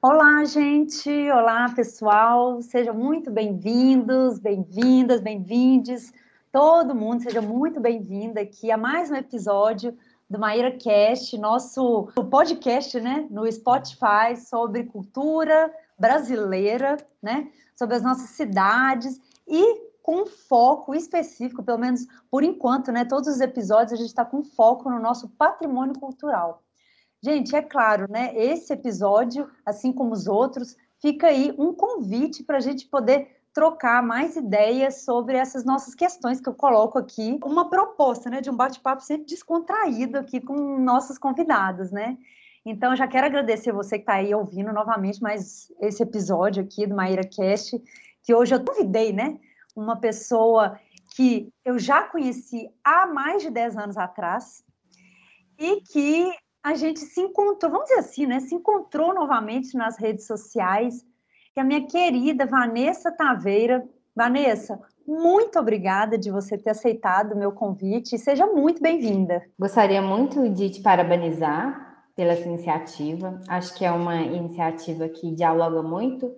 Olá, gente! Olá, pessoal! Sejam muito bem-vindos, bem-vindas, bem-vindes, todo mundo, seja muito bem-vindo aqui a mais um episódio do Maíra Cast, nosso podcast, né, no Spotify sobre cultura brasileira, né, sobre as nossas cidades e com foco específico, pelo menos por enquanto, né, todos os episódios a gente está com foco no nosso patrimônio cultural. Gente, é claro, né? Esse episódio, assim como os outros, fica aí um convite para a gente poder trocar mais ideias sobre essas nossas questões que eu coloco aqui. Uma proposta, né, de um bate-papo sempre descontraído aqui com nossos convidados, né? Então, já quero agradecer você que está aí ouvindo novamente mais esse episódio aqui do Maíra Cast, que hoje eu convidei, né, uma pessoa que eu já conheci há mais de 10 anos atrás e que a gente se encontrou, vamos dizer assim, né? Se encontrou novamente nas redes sociais. E a minha querida Vanessa Taveira. Vanessa, muito obrigada de você ter aceitado o meu convite e seja muito bem-vinda. Gostaria muito de te parabenizar pela iniciativa. Acho que é uma iniciativa que dialoga muito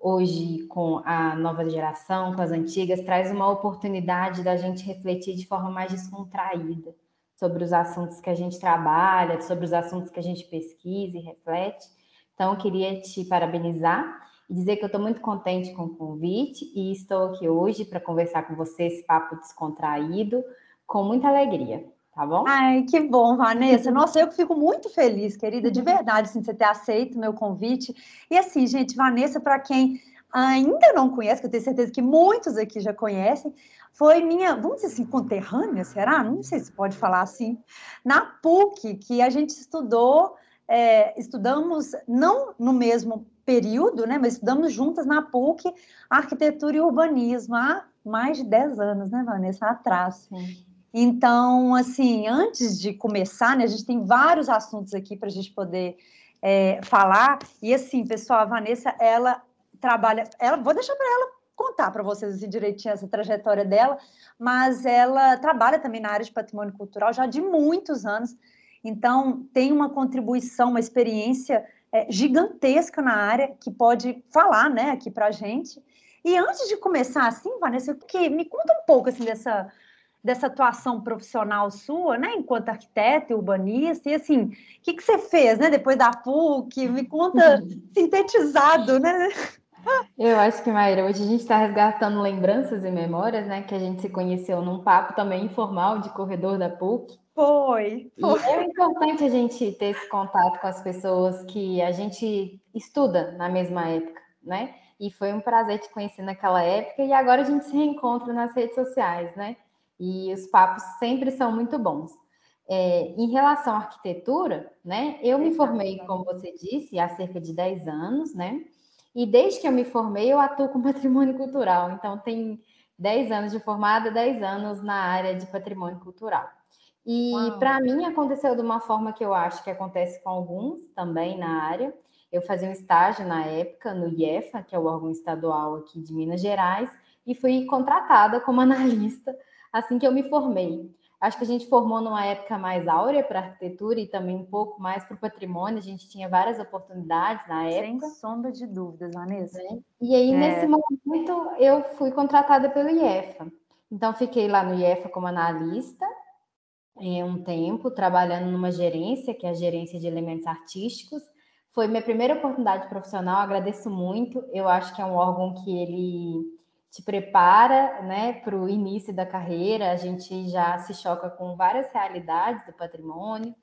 hoje com a nova geração, com as antigas, traz uma oportunidade da gente refletir de forma mais descontraída sobre os assuntos que a gente trabalha, sobre os assuntos que a gente pesquisa e reflete. Então, eu queria te parabenizar e dizer que eu estou muito contente com o convite e estou aqui hoje para conversar com você esse papo descontraído, com muita alegria, tá bom? Ai, que bom, Vanessa. Nossa, eu fico muito feliz, querida, de verdade, assim, você ter aceito o meu convite. E assim, gente, Vanessa, para quem ainda não conhece, que eu tenho certeza que muitos aqui já conhecem, foi minha, vamos dizer assim, conterrânea, será? Não sei se pode falar assim, na PUC, que a gente estudou, é, estudamos não no mesmo período, né, mas estudamos juntas na PUC arquitetura e urbanismo há mais de 10 anos, né, Vanessa, atrás. Sim. Então, assim, antes de começar, né, a gente tem vários assuntos aqui para a gente poder é, falar. E assim, pessoal, a Vanessa, ela trabalha, ela, vou deixar para ela contar para vocês assim, direitinho essa trajetória dela, mas ela trabalha também na área de patrimônio cultural já de muitos anos, então tem uma contribuição, uma experiência é, gigantesca na área que pode falar, né, aqui para a gente. E antes de começar assim, Vanessa, que me conta um pouco assim dessa dessa atuação profissional sua, né, enquanto arquiteta e urbanista, e assim, o que, que você fez, né, depois da PUC? Me conta sintetizado, né? Eu acho que, Maíra, hoje a gente está resgatando lembranças e memórias, né? Que a gente se conheceu num papo também informal de corredor da PUC. Foi, foi. É importante a gente ter esse contato com as pessoas que a gente estuda na mesma época, né? E foi um prazer te conhecer naquela época e agora a gente se reencontra nas redes sociais, né? E os papos sempre são muito bons. É, em relação à arquitetura, né? Eu me formei, como você disse, há cerca de 10 anos, né? E desde que eu me formei, eu atuo com patrimônio cultural. Então, tem 10 anos de formada, 10 anos na área de patrimônio cultural. E para mim aconteceu de uma forma que eu acho que acontece com alguns também na área. Eu fazia um estágio na época no IEFA, que é o órgão estadual aqui de Minas Gerais, e fui contratada como analista assim que eu me formei. Acho que a gente formou numa época mais áurea para arquitetura e também um pouco mais para o patrimônio. A gente tinha várias oportunidades na época. Sem sombra de dúvidas, Vanessa. É. E aí, é. nesse momento, eu fui contratada pelo IEFA. Então, fiquei lá no IEFA como analista em um tempo, trabalhando numa gerência, que é a gerência de elementos artísticos. Foi minha primeira oportunidade profissional, agradeço muito. Eu acho que é um órgão que ele te prepara né, para o início da carreira, a gente já se choca com várias realidades do patrimônio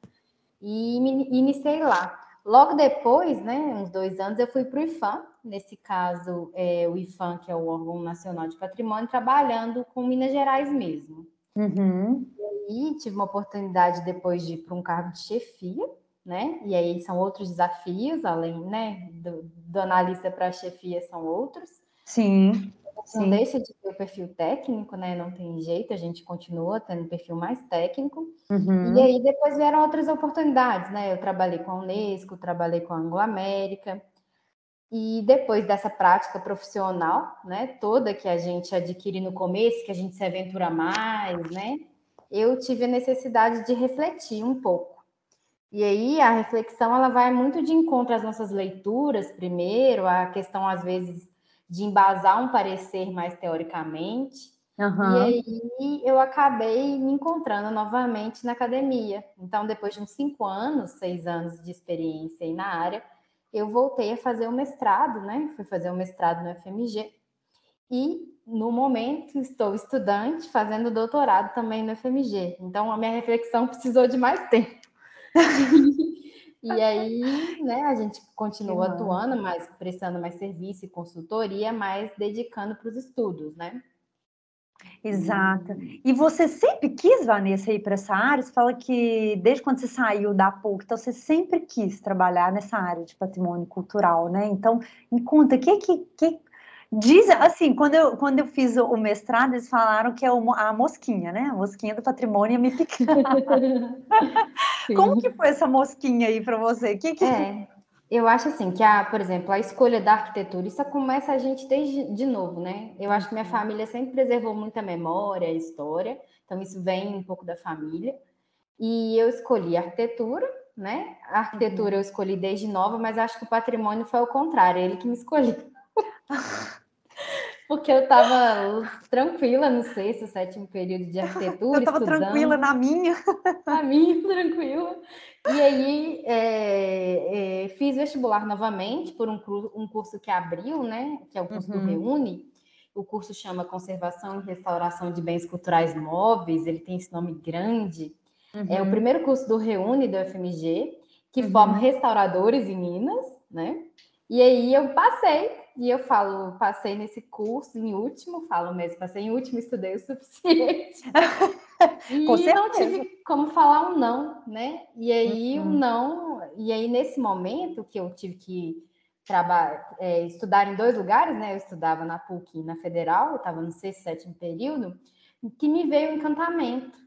e iniciei lá. Logo depois, né, uns dois anos, eu fui para o IFAM, nesse caso, é, o IFAM, que é o órgão nacional de patrimônio, trabalhando com Minas Gerais mesmo. Uhum. E aí tive uma oportunidade depois de ir para um cargo de chefia, né? E aí são outros desafios, além né, do, do analista para a chefia, são outros. Sim. Não deixa de ter o perfil técnico, né? Não tem jeito, a gente continua tendo um perfil mais técnico. Uhum. E aí depois vieram outras oportunidades, né? Eu trabalhei com a Unesco, trabalhei com a Anglo América. E depois dessa prática profissional, né, toda que a gente adquire no começo, que a gente se aventura mais, né? Eu tive a necessidade de refletir um pouco. E aí a reflexão ela vai muito de encontro às nossas leituras, primeiro, a questão às vezes de embasar um parecer mais teoricamente. Uhum. E aí eu acabei me encontrando novamente na academia. Então, depois de uns cinco anos, seis anos de experiência aí na área, eu voltei a fazer o mestrado, né? Fui fazer o mestrado no FMG. E no momento estou estudante, fazendo doutorado também no FMG. Então, a minha reflexão precisou de mais tempo. e aí, né, a gente continua atuando, mas prestando mais serviço e consultoria, mas dedicando para os estudos, né? Exato. E você sempre quis, Vanessa, ir para essa área? Você fala que desde quando você saiu da PUC, então você sempre quis trabalhar nessa área de patrimônio cultural, né? Então, me conta, o que, que, que Diz, assim, quando eu, quando eu fiz o mestrado, eles falaram que é a mosquinha, né? A mosquinha do patrimônio ia me picar. Como que foi essa mosquinha aí para você? Que que... É, eu acho assim que, a, por exemplo, a escolha da arquitetura, isso começa a gente desde de novo, né? Eu acho que minha uhum. família sempre preservou muita memória, história, então isso vem um pouco da família. E eu escolhi arquitetura, né? A arquitetura uhum. eu escolhi desde nova, mas acho que o patrimônio foi o contrário, ele que me escolheu. Porque eu estava tranquila no sexto, sétimo período de arquitetura. Eu estava tranquila na minha. Na minha, tranquila. E aí é, é, fiz vestibular novamente por um, um, curso que abriu, né? Que é o curso uhum. do Reúne. O curso chama Conservação e Restauração de Bens Culturais Móveis. Ele tem esse nome grande. Uhum. É o uhum. primeiro curso do Reúne do FMG, que uhum. forma restauradores em Minas, né? E aí eu passei e eu falo, passei nesse curso em último, falo mesmo, passei em último, estudei o suficiente. e não tive como falar um não, né? E aí uhum. um não, e aí nesse momento que eu tive que trabalhar, é, estudar em dois lugares, né? Eu estudava na PUC e na Federal, eu estava no sexto, sétimo período, que me veio o encantamento.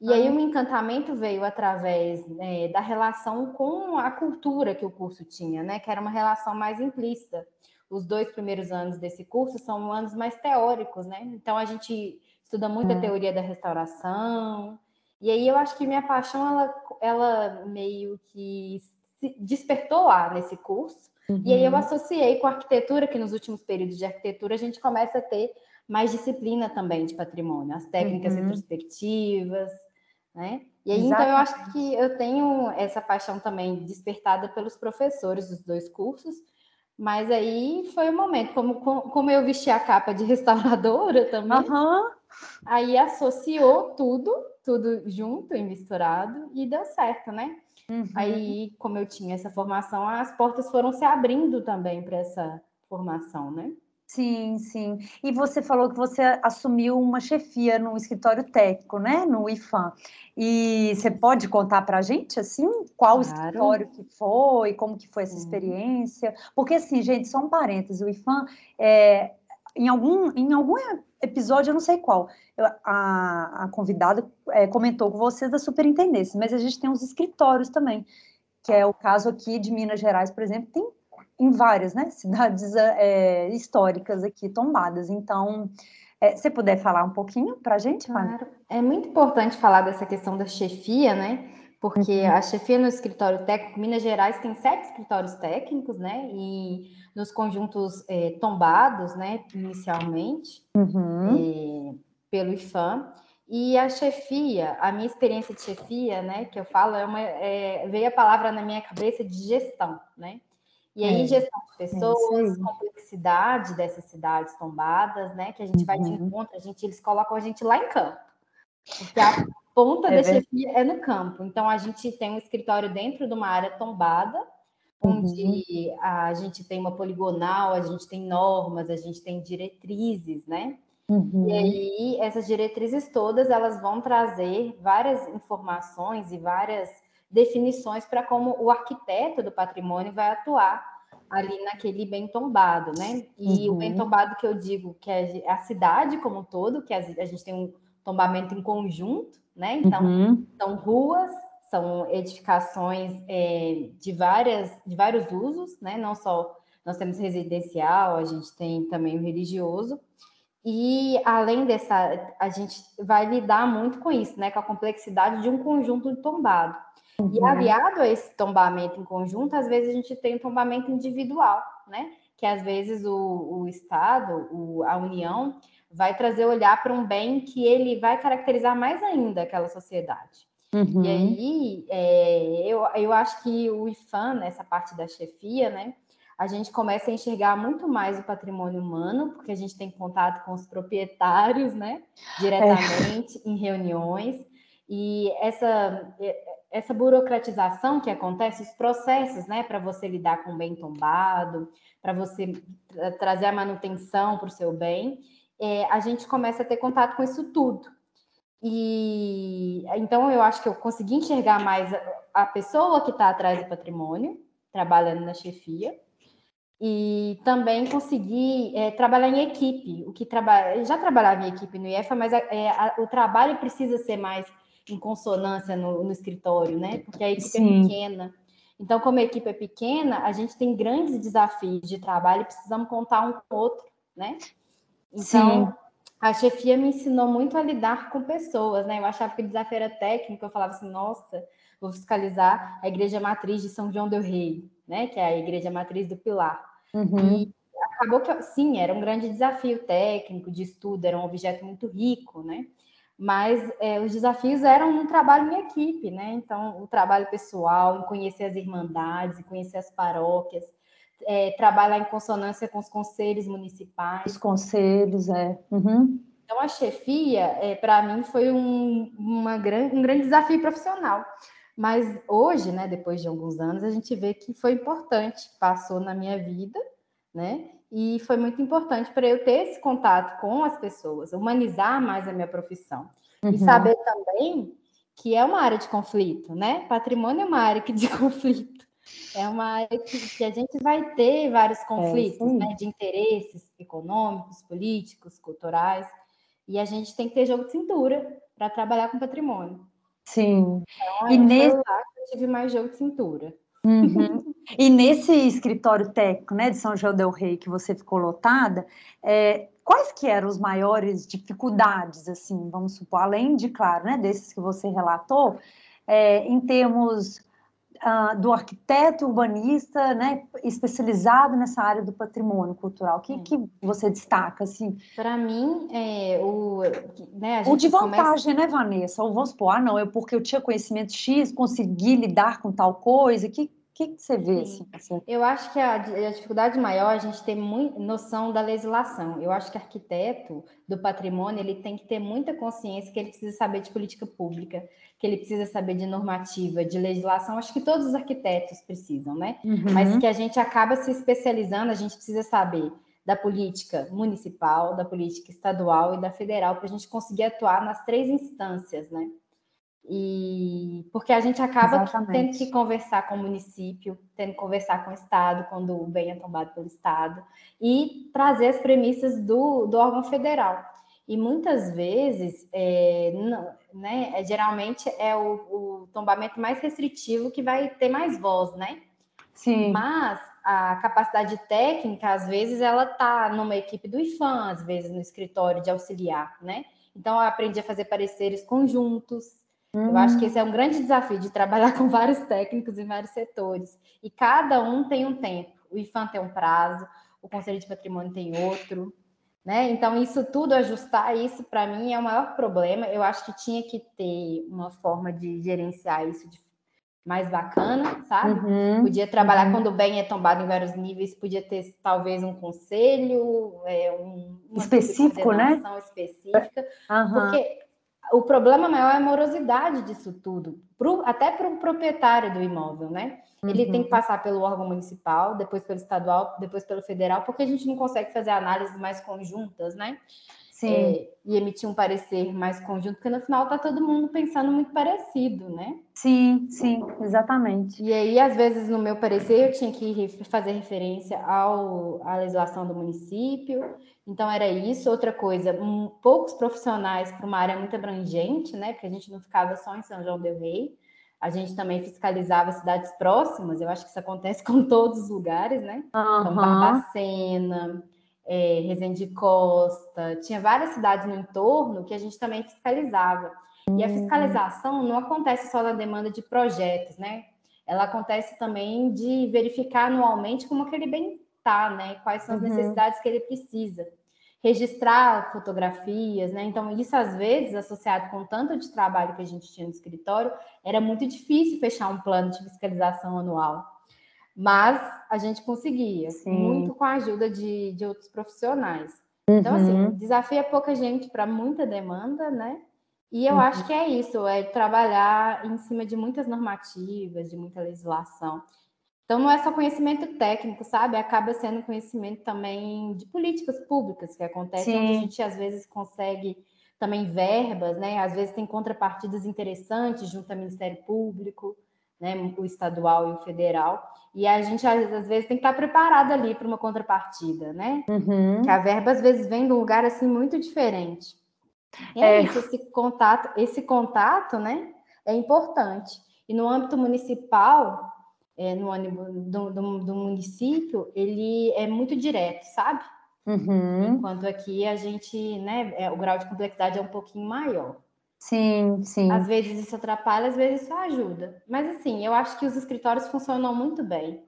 E aí o encantamento veio através né, da relação com a cultura que o curso tinha, né? Que era uma relação mais implícita os dois primeiros anos desse curso são anos mais teóricos, né? Então a gente estuda muito a hum. teoria da restauração. E aí eu acho que minha paixão ela, ela meio que despertou lá nesse curso. Uhum. E aí eu uhum. associei com a arquitetura, que nos últimos períodos de arquitetura a gente começa a ter mais disciplina também de patrimônio, as técnicas uhum. retrospectivas, né? E aí, então, eu acho que eu tenho essa paixão também despertada pelos professores dos dois cursos, mas aí foi o momento, como, como eu vesti a capa de restauradora também, uhum. aí associou tudo, tudo junto e misturado, e deu certo, né? Uhum. Aí, como eu tinha essa formação, as portas foram se abrindo também para essa formação, né? Sim, sim. E você falou que você assumiu uma chefia no escritório técnico, né, no IFAM. E você pode contar para a gente, assim, qual claro. escritório que foi, como que foi essa experiência? Porque, assim, gente, só um parênteses, o IFAM, é, em, algum, em algum episódio, eu não sei qual, a, a convidada é, comentou com você da superintendência, mas a gente tem uns escritórios também, que é o caso aqui de Minas Gerais, por exemplo, tem em várias né, cidades é, históricas aqui tombadas. Então, é, se puder falar um pouquinho para a gente, Claro. É muito importante falar dessa questão da chefia, né? Porque uhum. a chefia no escritório técnico, Minas Gerais tem sete escritórios técnicos, né? E nos conjuntos é, tombados, né, inicialmente, uhum. pelo IFAM. E a chefia, a minha experiência de chefia, né, que eu falo, é uma, é, veio a palavra na minha cabeça de gestão, né? E aí, é, gestão de pessoas, é complexidade dessas cidades tombadas, né? Que a gente uhum. vai de uhum. encontro, a gente, eles colocam a gente lá em campo. Porque a ponta é da chefia é no campo. Então, a gente tem um escritório dentro de uma área tombada, onde uhum. a gente tem uma poligonal, a gente tem normas, a gente tem diretrizes, né? Uhum. E aí, essas diretrizes todas, elas vão trazer várias informações e várias definições para como o arquiteto do patrimônio vai atuar ali naquele bem tombado, né? E uhum. o bem tombado que eu digo que é a cidade como um todo, que a gente tem um tombamento em conjunto, né? Então, uhum. são ruas, são edificações é, de, várias, de vários usos, né? Não só nós temos residencial, a gente tem também o religioso. E além dessa, a gente vai lidar muito com isso, né? Com a complexidade de um conjunto tombado. Uhum. E aliado a esse tombamento em conjunto, às vezes a gente tem um tombamento individual, né? Que às vezes o, o Estado, o, a União, vai trazer olhar para um bem que ele vai caracterizar mais ainda aquela sociedade. Uhum. E aí, é, eu, eu acho que o IFAM, nessa parte da chefia, né, a gente começa a enxergar muito mais o patrimônio humano, porque a gente tem contato com os proprietários, né, diretamente é. em reuniões. E essa, essa burocratização que acontece, os processos, né, para você lidar com o bem tombado, para você trazer a manutenção para o seu bem, é, a gente começa a ter contato com isso tudo. E então eu acho que eu consegui enxergar mais a, a pessoa que está atrás do patrimônio, trabalhando na chefia, e também consegui é, trabalhar em equipe. O que trabalha, já trabalhava em equipe no IEFA, mas é, a, o trabalho precisa ser mais em consonância no, no escritório, né? Porque a equipe é Sim. é pequena. Então, como a equipe é pequena, a gente tem grandes desafios de trabalho e precisamos contar um com o outro, né? Então, Sim. a chefia me ensinou muito a lidar com pessoas, né? Eu achava que o desafio era técnico, eu falava assim, nossa, vou fiscalizar a igreja matriz de São João del Rei, né? Que é a igreja matriz do Pilar. Uhum. E acabou que, sim, era um grande desafio técnico, de estudo, era um objeto muito rico, né? Mas é, os desafios eram um trabalho em equipe, né? Então, o trabalho pessoal, em conhecer as irmandades, em conhecer as paróquias, é, trabalhar em consonância com os conselhos municipais. Os conselhos, é. Uhum. Então, a chefia, é, para mim, foi um, uma grande, um grande desafio profissional. Mas hoje, né, depois de alguns anos, a gente vê que foi importante, passou na minha vida, né? E foi muito importante para eu ter esse contato com as pessoas, humanizar mais a minha profissão. Uhum. E saber também que é uma área de conflito, né? Patrimônio é uma área de conflito. É uma área que, a gente vai ter vários é, conflitos é, né, de interesses econômicos, políticos, culturais, e a gente tem que ter jogo de cintura para trabalhar com patrimônio. Sim. Então, e nesse... eu tive mais jogo de cintura. Uhum. E nesse escritório técnico, né, de São João del Rei, que você ficou lotada, é, quais que eram as maiores dificuldades, assim, vamos supor, além de, claro, né, desses que você relatou, é, em termos uh, do arquiteto urbanista, né, especializado nessa área do patrimônio cultural? O que, que você destaca, assim? Para mim, é, o, né, o de vantagem, começa... né, Vanessa? Ou vamos supor, ah, não, eu porque eu tinha conhecimento X, consegui lidar com tal coisa, que que, que você vê? Assim, assim? Eu acho que a, a, dificuldade maior é a gente ter muito, noção da legislação. Eu acho que arquiteto do patrimônio ele tem que ter muita consciência que ele precisa saber de política pública, que ele precisa saber de normativa, de legislação. Acho que todos os arquitetos precisam, né? Uhum. Mas que a gente acaba se especializando, a gente precisa saber da política municipal, da política estadual e da federal para a gente conseguir atuar nas três instâncias, né? E porque a gente acaba tendo que conversar com o município, tendo que conversar com o Estado, quando o bem é tombado pelo Estado, e trazer as premissas do, do órgão federal. E muitas vezes, é, não, né, é, geralmente é o, o, tombamento mais restritivo que vai ter mais voz, né? Sim. Mas a capacidade técnica, às vezes, ela está numa equipe do IFAM, às vezes no escritório de auxiliar, né? Então, eu aprendi a fazer pareceres conjuntos, eu acho que esse é um grande desafio de trabalhar com vários técnicos em vários setores. E cada um tem um tempo. O IFAM tem um prazo, o Conselho de Patrimônio tem outro. Né? Então, isso tudo, ajustar isso, para mim, é o maior problema. Eu acho que tinha que ter uma forma de gerenciar isso de mais bacana, sabe? Uhum, podia trabalhar uhum. quando o bem é tombado em vários níveis, podia ter talvez um conselho, é, um, específico, né? Específica, uhum. porque o problema maior é a morosidade disso tudo, pro, até para o proprietário do imóvel, né? Ele uhum. tem que uhum. passar pelo órgão municipal, depois pelo estadual, depois pelo federal, porque a gente não consegue fazer análises mais conjuntas, né? É, e emitir um parecer mais conjunto, porque no final está todo mundo pensando muito parecido, né? Sim, sim, exatamente. E aí, às vezes, no meu parecer, eu tinha que fazer referência ao, à legislação do município, então era isso. Outra coisa, um, poucos profissionais para uma área muito abrangente, né? Porque a gente não ficava só em São João del Rei, a gente também fiscalizava cidades próximas, eu acho que isso acontece com todos os lugares, né? Uhum. Então, Barbacena, é, Resende Costa, tinha várias cidades no entorno que a gente também fiscalizava. E a fiscalização não acontece só na demanda de projetos, né? Ela acontece também de verificar anualmente como aquele bem está, né? Quais são as uhum. necessidades que ele precisa. Registrar fotografias, né? Então, isso às vezes, associado com tanto de trabalho que a gente tinha no escritório, era muito difícil fechar um plano de fiscalização anual. Mas a gente conseguia, Sim. muito com a ajuda de, de outros profissionais. Então, assim, uhum. desafia pouca gente para muita demanda, né? E eu uhum. acho que é isso, é trabalhar em cima de muitas normativas, de muita legislação. Então, não é só conhecimento técnico, sabe? Acaba sendo conhecimento também de políticas públicas que acontecem, onde a gente às vezes consegue também verbas, né? Às vezes tem contrapartidas interessantes junto ao Ministério Público, né? O estadual e o federal. E a gente às vezes tem que estar preparado ali para uma contrapartida, né? Uhum. Que a verba às vezes vem de um lugar assim muito diferente. E é, é isso, esse contato, esse contato, né? É importante. E no âmbito municipal, é, no âmbito do, do, do, município, ele é muito direto, sabe? Uhum. Enquanto aqui a gente, né, é, o grau de complexidade é um pouquinho maior. Sim, sim. Às vezes isso atrapalha, às vezes isso ajuda. Mas assim, eu acho que os escritórios funcionam muito bem.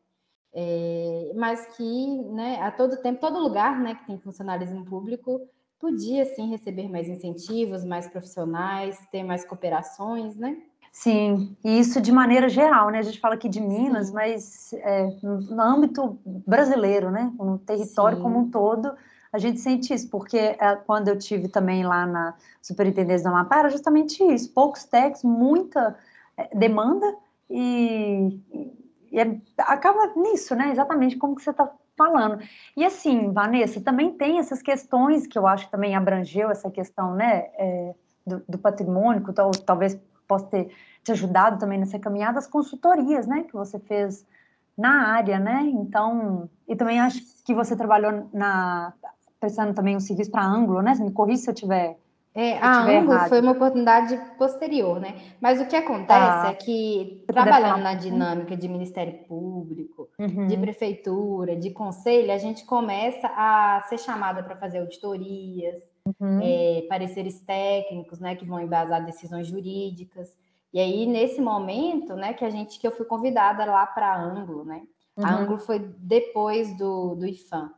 É, mas que, né, a todo tempo, todo lugar, né, que tem funcionalismo público, podia sim receber mais incentivos, mais profissionais, ter mais cooperações, né? Sim, e isso de maneira geral, né? A gente fala aqui de Minas, sim. mas é, no âmbito brasileiro, né? No território sim. como um todo, a gente sente isso, porque é, quando eu tive também lá na Superintendência do Amapá, era justamente isso, poucos techs, muita é, demanda e, e é, acaba nisso, né? Exatamente como que você está falando. E assim, Vanessa, também tem essas questões que eu acho que também abrangeu essa questão, né, é, do, do, patrimônio, tal, talvez possa ter te ajudado também nessa caminhada, as consultorias, né, que você fez na área, né, então, e também acho que você trabalhou na, prestando também um serviço para Anglo, né, me corrija se eu tiver é, a Anglo foi uma oportunidade posterior, né? Mas o que acontece ah, é que, trabalhando na dinâmica de Ministério Público, uhum. de prefeitura, de conselho, a gente começa a ser chamada para fazer auditorias, uhum. é, pareceres técnicos, né, que vão embasar decisões jurídicas. E aí, nesse momento, né, que a gente que eu fui convidada lá para a Anglo, né? Uhum. A Anglo foi depois do, do IFAM.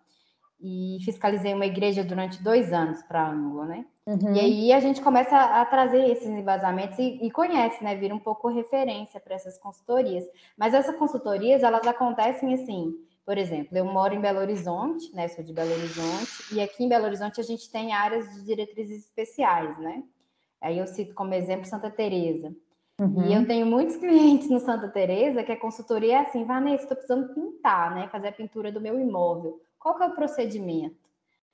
E fiscalizei uma igreja durante dois anos para a Anglo, né? Uhum. E aí a gente começa a trazer esses embasamentos e, e conhece, né? Vira um pouco referência para essas consultorias. Mas essas consultorias, elas acontecem assim. Por exemplo, eu moro em Belo Horizonte, né? Sou de Belo Horizonte, e aqui em Belo Horizonte a gente tem áreas de diretrizes especiais, né? Aí eu cito como exemplo Santa Teresa. Uhum. E eu tenho muitos clientes no Santa Teresa que a consultoria é assim, Vanessa, estou precisando pintar, né? Fazer a pintura do meu imóvel. Qual que é o procedimento?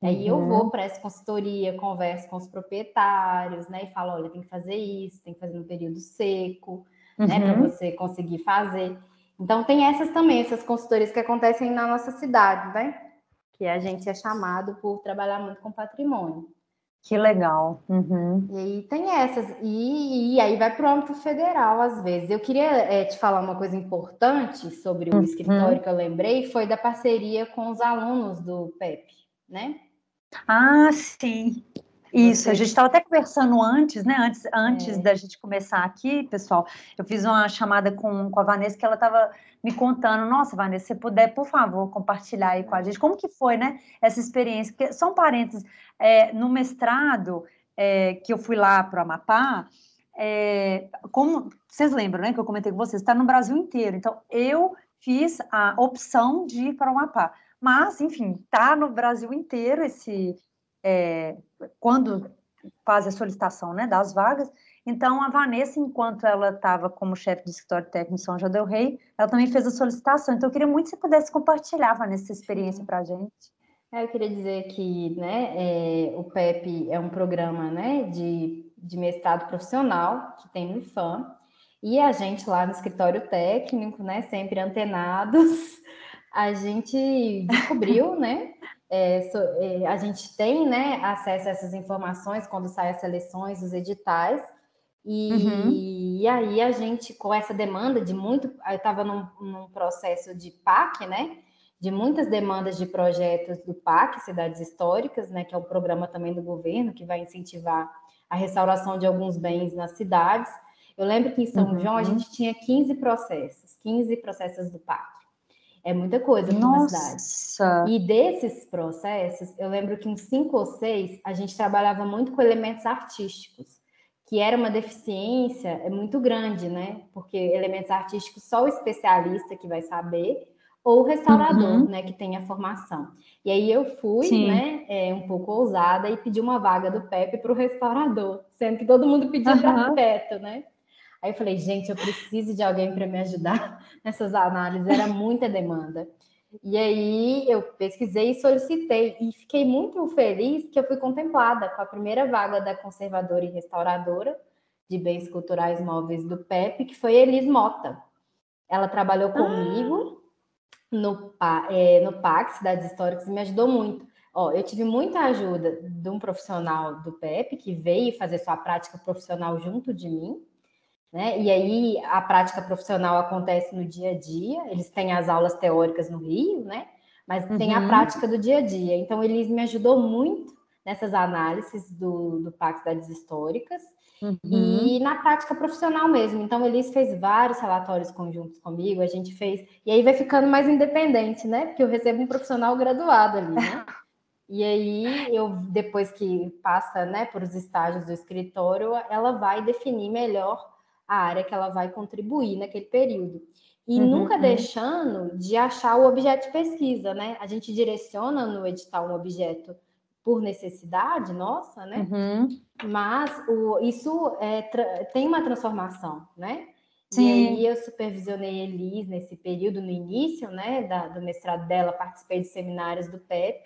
Aí eu vou uhum. para essa consultoria, converso com os proprietários, né? E falo, olha, tem que fazer isso, tem que fazer no período seco, uhum. né? Para você conseguir fazer. Então tem essas também, essas consultorias que acontecem na nossa cidade, né? Que a gente é chamado por trabalhar muito com patrimônio. Que legal. Uhum. E aí tem essas. E, e aí vai para o âmbito federal, às vezes. Eu queria é, te falar uma coisa importante sobre o uhum. escritório que eu lembrei, foi da parceria com os alunos do PEP, né? Ah, sim. Isso, Você... a gente estava até conversando antes, né? Antes, antes é. da gente começar aqui, pessoal, eu fiz uma chamada com, com a Vanessa que ela estava me contando, nossa, Vanessa, se puder, por favor, compartilhar aí com a gente, como que foi, né, essa experiência, porque são parênteses, é, no mestrado, é, que eu fui lá para o Amapá, é, como vocês lembram, né, que eu comentei com vocês, está no Brasil inteiro, então eu fiz a opção de ir para o Amapá, mas, enfim, está no Brasil inteiro esse. É, quando faz a solicitação né, das vagas. Então, a Vanessa, enquanto ela estava como chefe de escritório técnico em São João del Rei, ela também fez a solicitação. Então, eu queria muito que você pudesse compartilhar, Vanessa, essa experiência para a gente. É, eu queria dizer que né, é, o PEP é um programa né, de, de mestrado profissional que tem no IFAM, e a gente lá no escritório técnico, né, sempre antenados, a gente descobriu, né? É, so, é, a gente tem né, acesso a essas informações quando saem as seleções, os editais, e, uhum. e aí a gente, com essa demanda de muito, eu estava num, num, processo de PAC, né? De muitas demandas de projetos do PAC, Cidades Históricas, né? Que é o programa também do governo que vai incentivar a restauração de alguns bens nas cidades. Eu lembro que em São uhum. João a gente tinha 15 processos, 15 processos do pátrio. É muita coisa para uma cidade. E desses processos, eu lembro que em cinco ou seis a gente trabalhava muito com elementos artísticos, que era uma deficiência é muito grande, né? Porque elementos artísticos só o especialista que vai saber, ou o restaurador, uhum. né, que tem a formação. E aí eu fui, Sim. né, é, um pouco ousada e pedi uma vaga do Pepe para o restaurador, sendo que todo mundo pedia uhum. para arquiteto, né? Aí eu falei, gente, eu preciso de alguém para me ajudar nessas análises, era muita demanda. E aí eu pesquisei e solicitei, e fiquei muito feliz que eu fui contemplada com a primeira vaga da conservadora e restauradora de bens culturais móveis do PEP, que foi Elis Mota. Ela trabalhou comigo ah. no, é, no PAC, Cidades Históricas, e me ajudou muito. Ó, eu tive muita ajuda de um profissional do PEP que veio fazer sua prática profissional junto de mim, né? E aí a prática profissional acontece no dia a dia, eles têm as aulas teóricas no Rio, né? Mas uhum. tem a uhum. prática do dia a dia. Então, eles me ajudou muito nessas análises do, do Pacto das Históricas uhum. e na prática profissional mesmo. Então, eles fez vários relatórios conjuntos comigo, a gente fez, e aí vai ficando mais independente, né? Porque eu recebo um profissional graduado ali, né? E aí, eu depois que passa, né, por os estágios do escritório, ela vai definir melhor a área que ela vai contribuir naquele período. E uhum, nunca uhum. deixando de achar o objeto de pesquisa, né? A gente direciona no edital um objeto por necessidade nossa, né? Uhum. Mas o, isso é, tem uma transformação, né? Sim. E aí eu supervisionei Elis nesse período, no início, né, da, do mestrado dela, participei de seminários do PEP,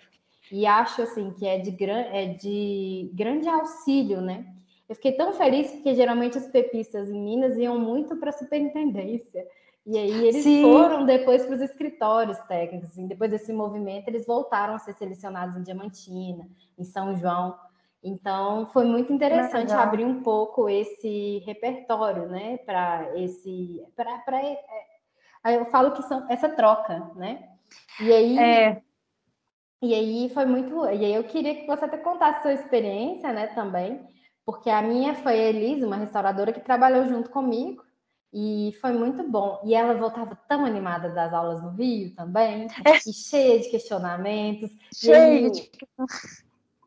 e acho, assim, que é de, é de grande auxílio, né? Eu fiquei tão feliz porque geralmente os pepistas em Minas iam muito para a superintendência. E aí eles Sim. foram depois para os escritórios técnicos. Assim, depois desse movimento, eles voltaram a ser selecionados em Diamantina, em São João. Então foi muito interessante Legal. abrir um pouco esse repertório, né? Para esse. Para, é, é, eu falo que são essa troca, né? E aí. É. E aí foi muito. E aí eu queria que você até contasse sua experiência, né, também porque a minha foi a Elise, uma restauradora que trabalhou junto comigo, e foi muito bom. E ela voltava tão animada das aulas no Rio também, é. e cheia de questionamentos. Cheia de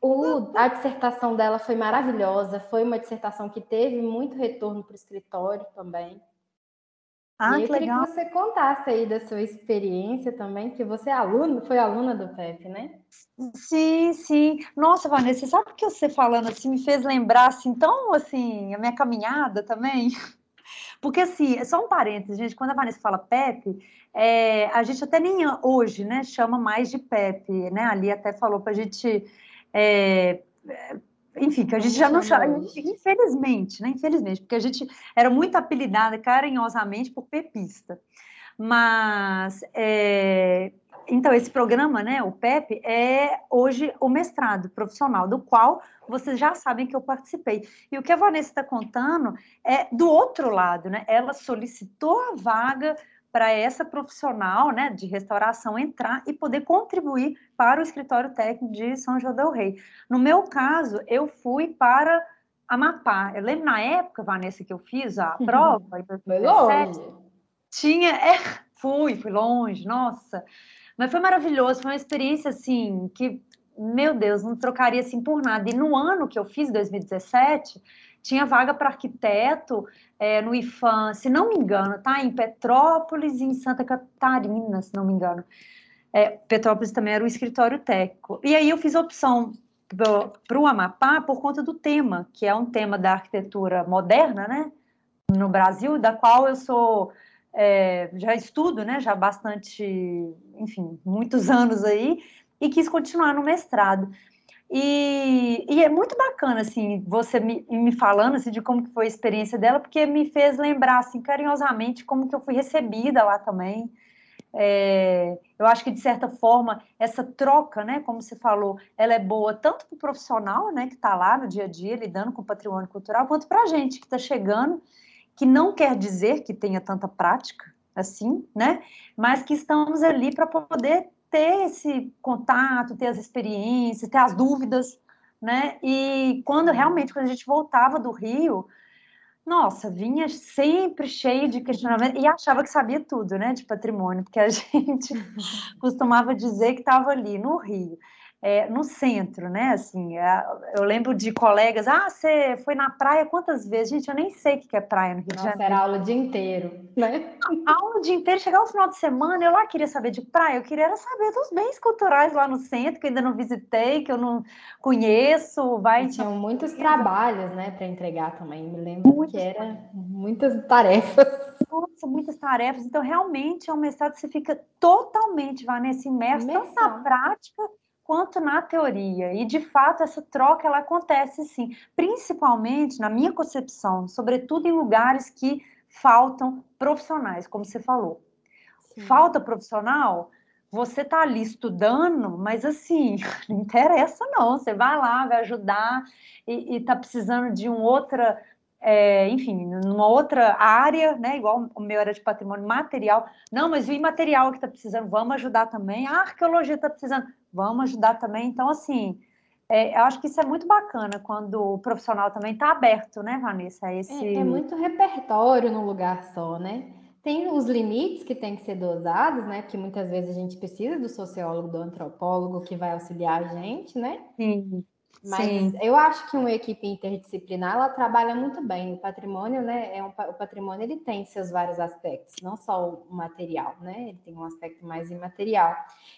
o, a dissertação dela foi maravilhosa, foi uma dissertação que teve muito retorno para o escritório também. Ah, e eu que queria legal. que você contasse aí da sua experiência também, que você é aluno, foi aluna do PEP, né? Sim, sim. Nossa, Vanessa, sabe que você falando assim me fez lembrar assim, tão assim, a minha caminhada também? Porque assim, é só um parênteses, gente, quando a Vanessa fala PEP, é, a gente até nem hoje, né, chama mais de PEP, né? Ali até falou para a gente é, enfim, que a gente já não chama, infelizmente, né? Infelizmente, porque a gente era muito apelidada carinhosamente por pepista. Mas, é, então, esse programa, né, o PEP, é hoje o mestrado profissional, do qual vocês já sabem que eu participei. E o que a Vanessa está contando é do outro lado, né? Ela solicitou a vaga para essa profissional né, de restauração entrar e poder contribuir para o escritório técnico de São João del Rei. No meu caso, eu fui para Amapá. Eu lembro na época, Vanessa, que eu fiz a prova, em 2017, tinha. É, fui, fui longe, nossa. Mas foi maravilhoso, foi uma experiência assim que, meu Deus, não trocaria assim por nada. E no ano que eu fiz, 2017, tinha vaga para arquiteto é, no IFAM, se não me engano, tá? Em Petrópolis e em Santa Catarina, se não me engano. É, Petrópolis também era o escritório técnico. E aí eu fiz opção para o Amapá por conta do tema, que é um tema da arquitetura moderna, né? No Brasil, da qual eu sou é, já estudo, né? Já bastante, enfim, muitos anos aí, e quis continuar no mestrado. E, e, é muito bacana, assim, você me, me falando, assim, de como que foi a experiência dela, porque me fez lembrar, assim, carinhosamente como que eu fui recebida lá também. É, eu acho que, de certa forma, essa troca, né, como você falou, ela é boa tanto para o profissional, né, que está lá no dia a dia, lidando com o patrimônio cultural, quanto para a gente que está chegando, que não quer dizer que tenha tanta prática, assim, né, mas que estamos ali para poder ter esse contato, ter as experiências, ter as dúvidas, né? E quando realmente, quando a gente voltava do Rio, nossa, vinha sempre cheio de questionamento e achava que sabia tudo, né, de patrimônio, porque a gente costumava dizer que estava ali no Rio é, no centro, né? Assim, eu lembro de colegas, ah, você foi na praia quantas vezes? Gente, eu nem sei o que é praia no Rio Nossa, de Janeiro. Era aula o dia inteiro, né? aula o dia inteiro, chegar o final de semana, eu lá queria saber de praia, eu queria saber dos bens culturais lá no centro, que eu ainda não visitei, que eu não conheço. Vai, tinham muitos trabalhos, né, para entregar também. Me lembro muitos que era muitas tarefas. Nossa, muitas tarefas. Então, realmente, é um mestrado que você fica totalmente, Vanessa, imerso, tanto na prática quanto na teoria. E de fato essa troca ela acontece sim, principalmente na minha concepção, sobretudo em lugares que faltam profissionais, como você falou. Sim. Falta profissional, você está ali estudando, mas assim, não interessa não, você vai lá, vai ajudar e está precisando de um outra é, enfim, numa outra área, né? Igual o meu era de patrimônio material. Não, mas o imaterial que está precisando, vamos ajudar também. A arqueologia está precisando, vamos ajudar também. Então, assim, é, eu acho que isso é muito bacana quando o profissional também está aberto, né, Vanessa? Esse... É, é, muito repertório num lugar só, né? Tem os limites que têm que ser dosados, né? Porque muitas vezes a gente precisa do sociólogo, do antropólogo que vai auxiliar a gente, né? Sim. Mas Sim. eu acho que uma equipe interdisciplinar ela trabalha muito bem. O patrimônio, né? É um, o patrimônio ele tem seus vários aspectos, não só o material, né? Ele tem um aspecto mais imaterial.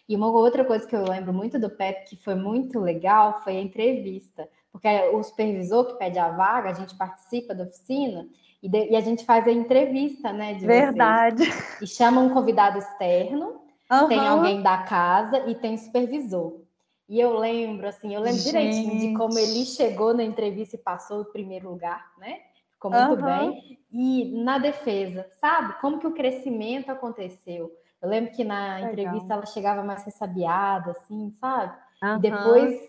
E uma outra coisa que eu lembro muito do PEP que foi muito legal foi a entrevista, porque o supervisor que pede a vaga, a gente participa da oficina e, de, e a gente faz a entrevista, né? Verdade. Vocês. E chama um convidado externo, uhum. tem alguém da casa e tem supervisor. E eu lembro, assim, eu lembro Gente. direitinho de como ele chegou na entrevista e passou o primeiro lugar, né? Ficou muito uhum. bem. E na defesa, sabe? Como que o crescimento aconteceu? Eu lembro que na Legal. entrevista ela chegava mais ressabiada, assim, sabe? Uhum. E depois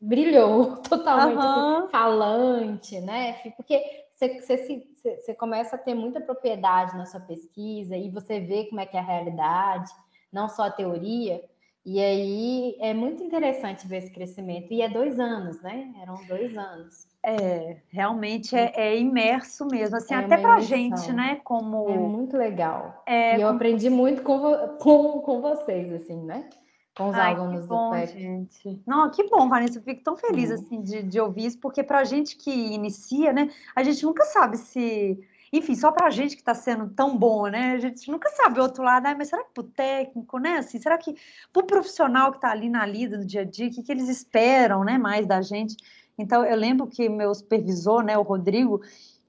brilhou totalmente uhum. assim, falante, né? Porque você, você, você começa a ter muita propriedade na sua pesquisa e você vê como é que é a realidade, não só a teoria. E aí é muito interessante ver esse crescimento. E é dois anos, né? Eram dois anos. É, realmente é, é imerso mesmo, assim, é até pra gente, né? Como... É muito legal. É, e eu aprendi muito com, com, com vocês, assim, né? Com os Ai, alunos bom, do PEP. Gente. Não, que bom, Vanessa. Eu fico tão feliz, assim, de, de ouvir isso, porque pra gente que inicia, né? A gente nunca sabe se enfim, só para a gente que está sendo tão bom, né? A gente nunca sabe o outro lado, ah, mas será que para o técnico, né? Assim, será que para o profissional que está ali na lida do dia a dia, o que, que eles esperam, né? Mais da gente. Então, eu lembro que meu supervisor, né, o Rodrigo,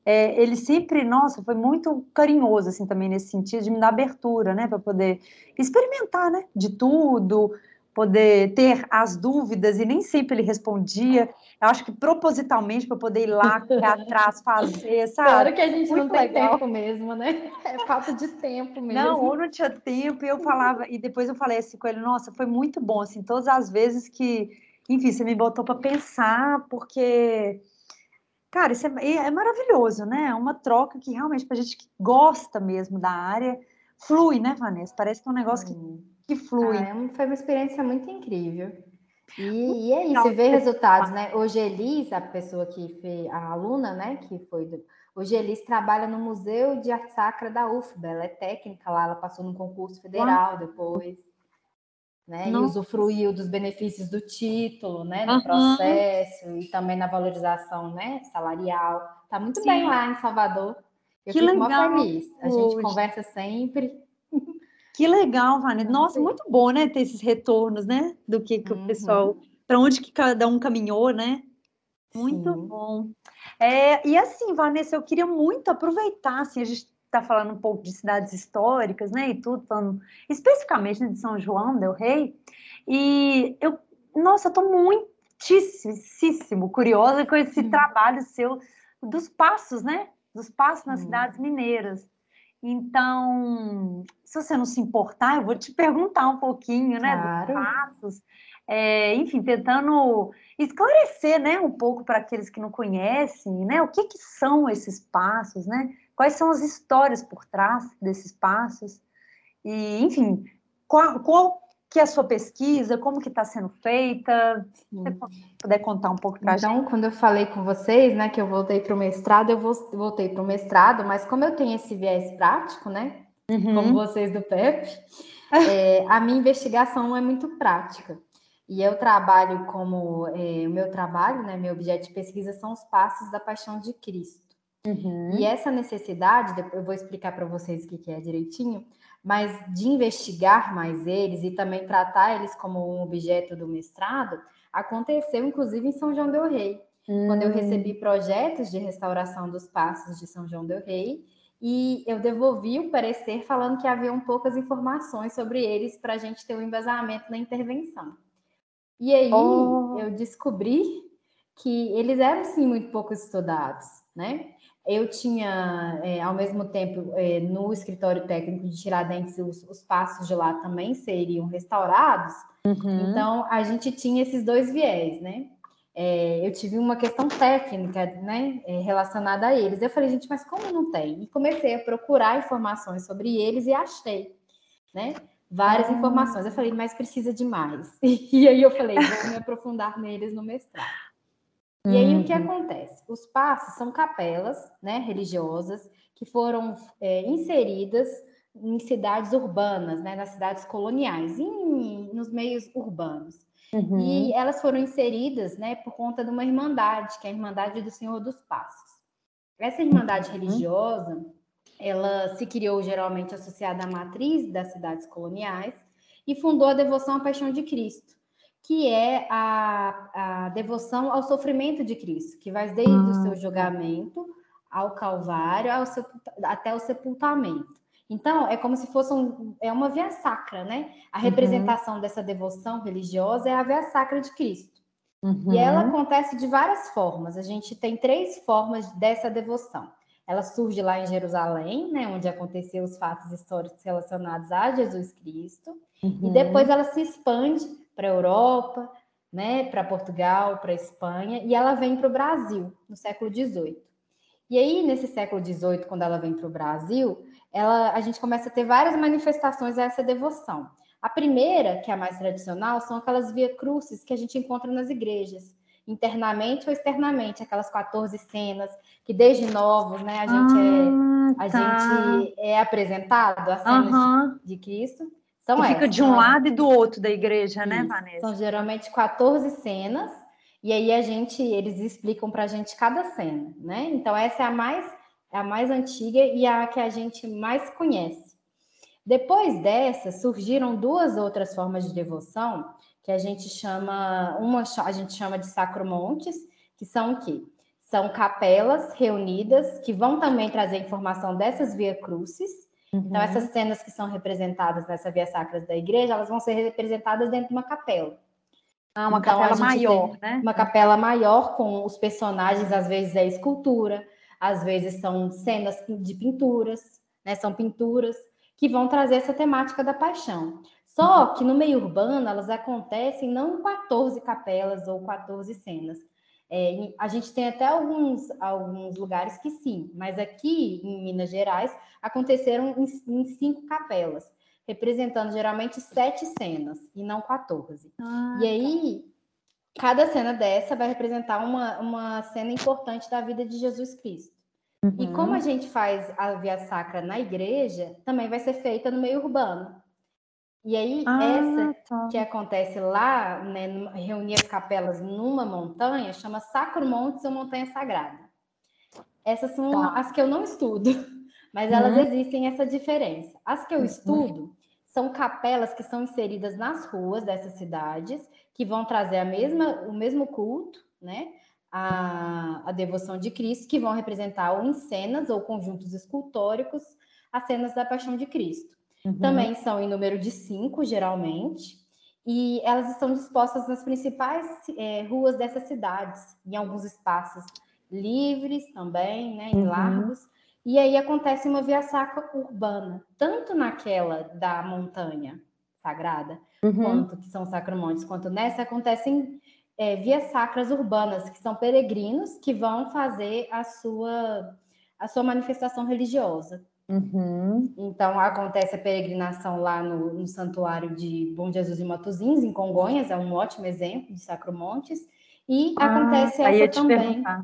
é, ele sempre, nossa, foi muito carinhoso, assim, também nesse sentido, de me dar abertura, né, para poder experimentar, né, de tudo, poder ter as dúvidas, e nem sempre ele respondia, eu acho que propositalmente para poder ir lá atrás, fazer, sabe? Claro que a gente Muito não tem legal. tempo mesmo, né? É falta de tempo mesmo. Não, ou não tinha tempo, e eu falava, e depois eu falei assim com ele, nossa, foi muito bom, assim, todas as vezes que, enfim, você me botou para pensar, porque, cara, isso é, é, maravilhoso, né? É uma troca que realmente, para gente que gosta mesmo da área, flui, né, Vanessa? Parece que é um negócio que, que flui. Ah, é foi uma experiência muito incrível. E, e é isso, vê resultados, né? Hoje Elis, a pessoa que fez, a aluna, né, que foi do, Hoje Elis trabalha no Museu de Arte Sacra da UFBA, ela é técnica lá, ela passou no concurso federal depois, né? E usufruiu dos benefícios do título, né? Do uhum. processo e também na valorização, né? Salarial. Tá muito Sim. bem lá em Salvador. Eu que fico legal. feliz. A gente conversa sempre. Que legal, Vânia. Nossa, muito bom, né, ter esses retornos, né, do que, que uhum. o pessoal, para onde que cada um caminhou, né? Muito Sim. bom. É, e assim, Vanessa, eu queria muito aproveitar, assim, a gente está falando um pouco de cidades históricas, né, e tudo, falando especificamente de São João del Rei, e eu, nossa, eu estou muitíssimo curiosa com esse trabalho seu dos passos, né, dos passos nas cidades mineiras. Então, se você não se importar, eu vou te perguntar um pouquinho, né, claro. dos passos, é, enfim, tentando esclarecer, né, um pouco para aqueles que não conhecem, né, o que, que são esses passos, né, quais são as histórias por trás desses passos, e, enfim, qual, qual que é a sua pesquisa, como que está sendo feita? Se você puder contar um pouco para então, gente. Então, quando eu falei com vocês, né, que eu voltei para o mestrado, eu voltei para o mestrado, mas como eu tenho esse viés prático, né, uhum. como vocês do PEP, é, a minha investigação é muito prática. E eu trabalho como é, o meu trabalho, né, meu objeto de pesquisa são os passos da paixão de Cristo. Uhum. E essa necessidade, eu vou explicar para vocês o que é direitinho, mas de investigar mais eles e também tratar eles como um objeto do mestrado, aconteceu inclusive em São João del Rei, uhum. quando eu recebi hum. projetos de restauração dos passos de São João del Rei e eu devolvi o parecer falando que havia poucas informações sobre eles para a gente ter um embasamento na intervenção. E aí oh. eu descobri que eles eram sim muito pouco estudados, né? Eu tinha, é, ao mesmo tempo, é, no escritório técnico de Tiradentes, os, os passos de lá também seriam restaurados. Uhum. Então, a gente tinha esses dois viés, né? É, eu tive uma questão técnica, né, é, relacionada a eles. Eu falei, gente, mas como não tem? E comecei a procurar informações sobre eles e achei, né? Várias ah. informações. Eu falei, mas precisa de mais. E aí eu falei, vou me aprofundar neles no mestrado. E aí o que uhum. acontece? Os passos são capelas né, religiosas que foram é, inseridas em cidades urbanas, né, nas cidades coloniais, em, nos meios urbanos. Uhum. E elas foram inseridas né, por conta de uma irmandade, que é a Irmandade do Senhor dos Passos. Essa irmandade uhum. religiosa, ela se criou geralmente associada à matriz das cidades coloniais e fundou a devoção à Paixão de Cristo que é a, a devoção ao sofrimento de Cristo, que vai desde o seu ah, tá. julgamento ao Calvário ao até o sepultamento. Então, é como se fosse um, é uma via sacra, né? A uhum. representação uhum. dessa devoção religiosa é a via sacra de Cristo. Uhum. E ela acontece de várias formas. A gente tem três formas dessa devoção. Ela surge lá em Jerusalém, né, onde aconteceu os fatos históricos relacionados a Jesus Cristo, uhum. e depois ela se expande para a Europa, né, para Portugal, para Espanha, e ela vem para o Brasil no século XVIII. E aí, nesse século XVIII, quando ela vem para o Brasil, ela, a gente começa a ter várias manifestações a essa devoção. A primeira, que é a mais tradicional, são aquelas via crucis que a gente encontra nas igrejas, internamente ou externamente, aquelas 14 cenas que desde novos, né, a gente ah, é a tá. gente é apresentado as cenas uhum. de, de Cristo. Então, fica de um lado e do outro da igreja, né, Isso. Vanessa? São geralmente 14 cenas, e aí a gente, eles explicam para a gente cada cena, né? Então, essa é a mais, é a mais antiga e a que a gente mais conhece. Depois dessa, surgiram duas outras formas de devoção que a gente chama, uma a gente chama de sacromontes, que são o quê? São capelas reunidas que vão também trazer informação dessas via crucis, então, uhum. Então, essas cenas que são representadas nessa via sacra da igreja, elas vão ser representadas dentro de uma capela. Ah, uma então, capela maior, né? Uma capela maior com os personagens, às vezes é escultura, às vezes são cenas de pinturas, né? São pinturas que vão trazer essa temática da paixão. Só uhum. que no meio urbano elas acontecem não em 14 capelas ou 14 cenas, é, a gente tem até alguns, alguns lugares que sim, mas aqui em Minas Gerais aconteceram em, em cinco capelas, representando geralmente sete cenas e não 14. Ah, e aí, cada cena dessa vai representar uma, uma cena importante da vida de Jesus Cristo. Uhum. E como a gente faz a via sacra na igreja, também vai ser feita no meio urbano. E aí, ah, essa tá. que acontece lá, né, reunir as capelas numa montanha, chama Sacro Montes ou Montanha Sagrada. Essas são tá. as que eu não estudo, mas elas uhum. existem essa diferença. As que eu uhum. estudo são capelas que são inseridas nas ruas dessas cidades, que vão trazer a mesma, o mesmo culto, né? A, a devoção de Cristo, que vão representar ou em cenas ou conjuntos escultóricos as cenas da paixão de Cristo. Uhum. Também são em número de cinco, geralmente, e elas estão dispostas nas principais é, ruas dessas cidades, em alguns espaços livres também, né, em uhum. largos. E aí acontece uma via sacra urbana, tanto naquela da montanha sagrada, uhum. quanto que são sacromontes, quanto nessa acontecem é, vias sacras urbanas, que são peregrinos que vão fazer a sua, a sua manifestação religiosa Uhum. Então, acontece a peregrinação lá no, no, Santuário de Bom Jesus e Matozinhos, em Congonhas, é um ótimo exemplo de Sacromontes. E ah, acontece essa também. Ah.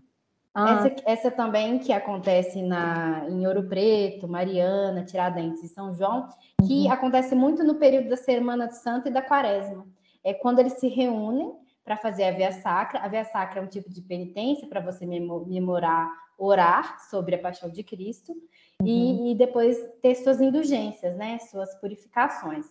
Essa, essa também que acontece na, em Ouro Preto, Mariana, Tiradentes e São João, que uhum. acontece muito no período da Semana Santa e da Quaresma. É quando eles se reúnem para fazer a Via Sacra. A Via Sacra é um tipo de penitência para você memorar, orar sobre a paixão de Cristo uhum. e, e, depois ter suas indulgências, né? Suas purificações.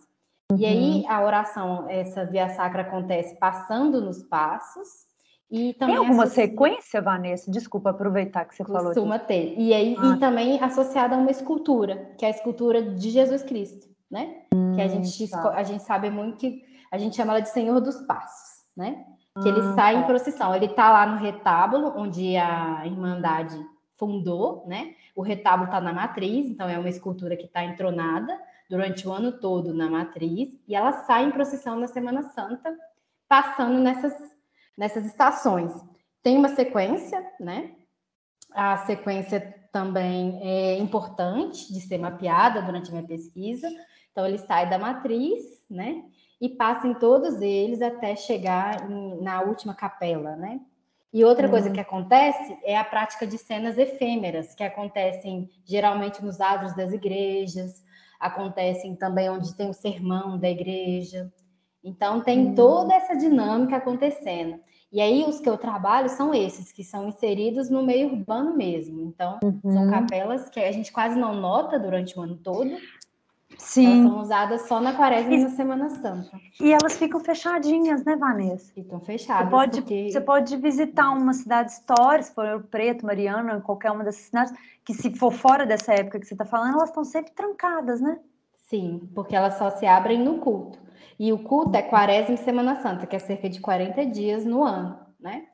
Uhum. E aí uhum. a oração, essa Via Sacra acontece passando nos passos e também Tem alguma associa... sequência, Vanessa? Desculpa aproveitar que você Costuma falou. Costuma ter. E aí ah. e também associada a uma escultura, que é a escultura de Jesus Cristo, né? Hum, que a gente tá. a gente sabe muito que a gente chama ela de Senhor dos Passos, né? Que ele ah, sai tá. em procissão. Ele está lá no retábulo onde a Irmandade fundou, né? O retábulo está na matriz, então é uma escultura que está entronada durante o ano todo na matriz e ela sai em procissão na Semana Santa, passando nessas nessas estações. Tem uma sequência, né? A sequência também é importante de ser mapeada durante a minha pesquisa. Então, ele sai da matriz, né? E passa em todos eles até chegar em, na última capela, né? E outra coisa uhum. que acontece é a prática de cenas efêmeras, que acontecem geralmente nos adros das igrejas, acontecem também onde tem o sermão da igreja, então, tem hum. toda essa dinâmica acontecendo. E aí, os que eu trabalho são esses, que são inseridos no meio urbano mesmo. Então, uhum. são capelas que a gente quase não nota durante o ano todo. Sim. Elas são usadas só na quaresma e, e na Semana Santa. E elas ficam fechadinhas, né, Vanessa? Ficam fechadas. Você pode, porque... você pode visitar uma cidade histórica, se for Preto, Mariana, qualquer uma dessas cidades, que se for fora dessa época que você está falando, elas estão sempre trancadas, né? Sim, porque elas só se abrem no culto. E o culto é quaresma e Semana Santa, que é cerca de 40 dias no ano, né?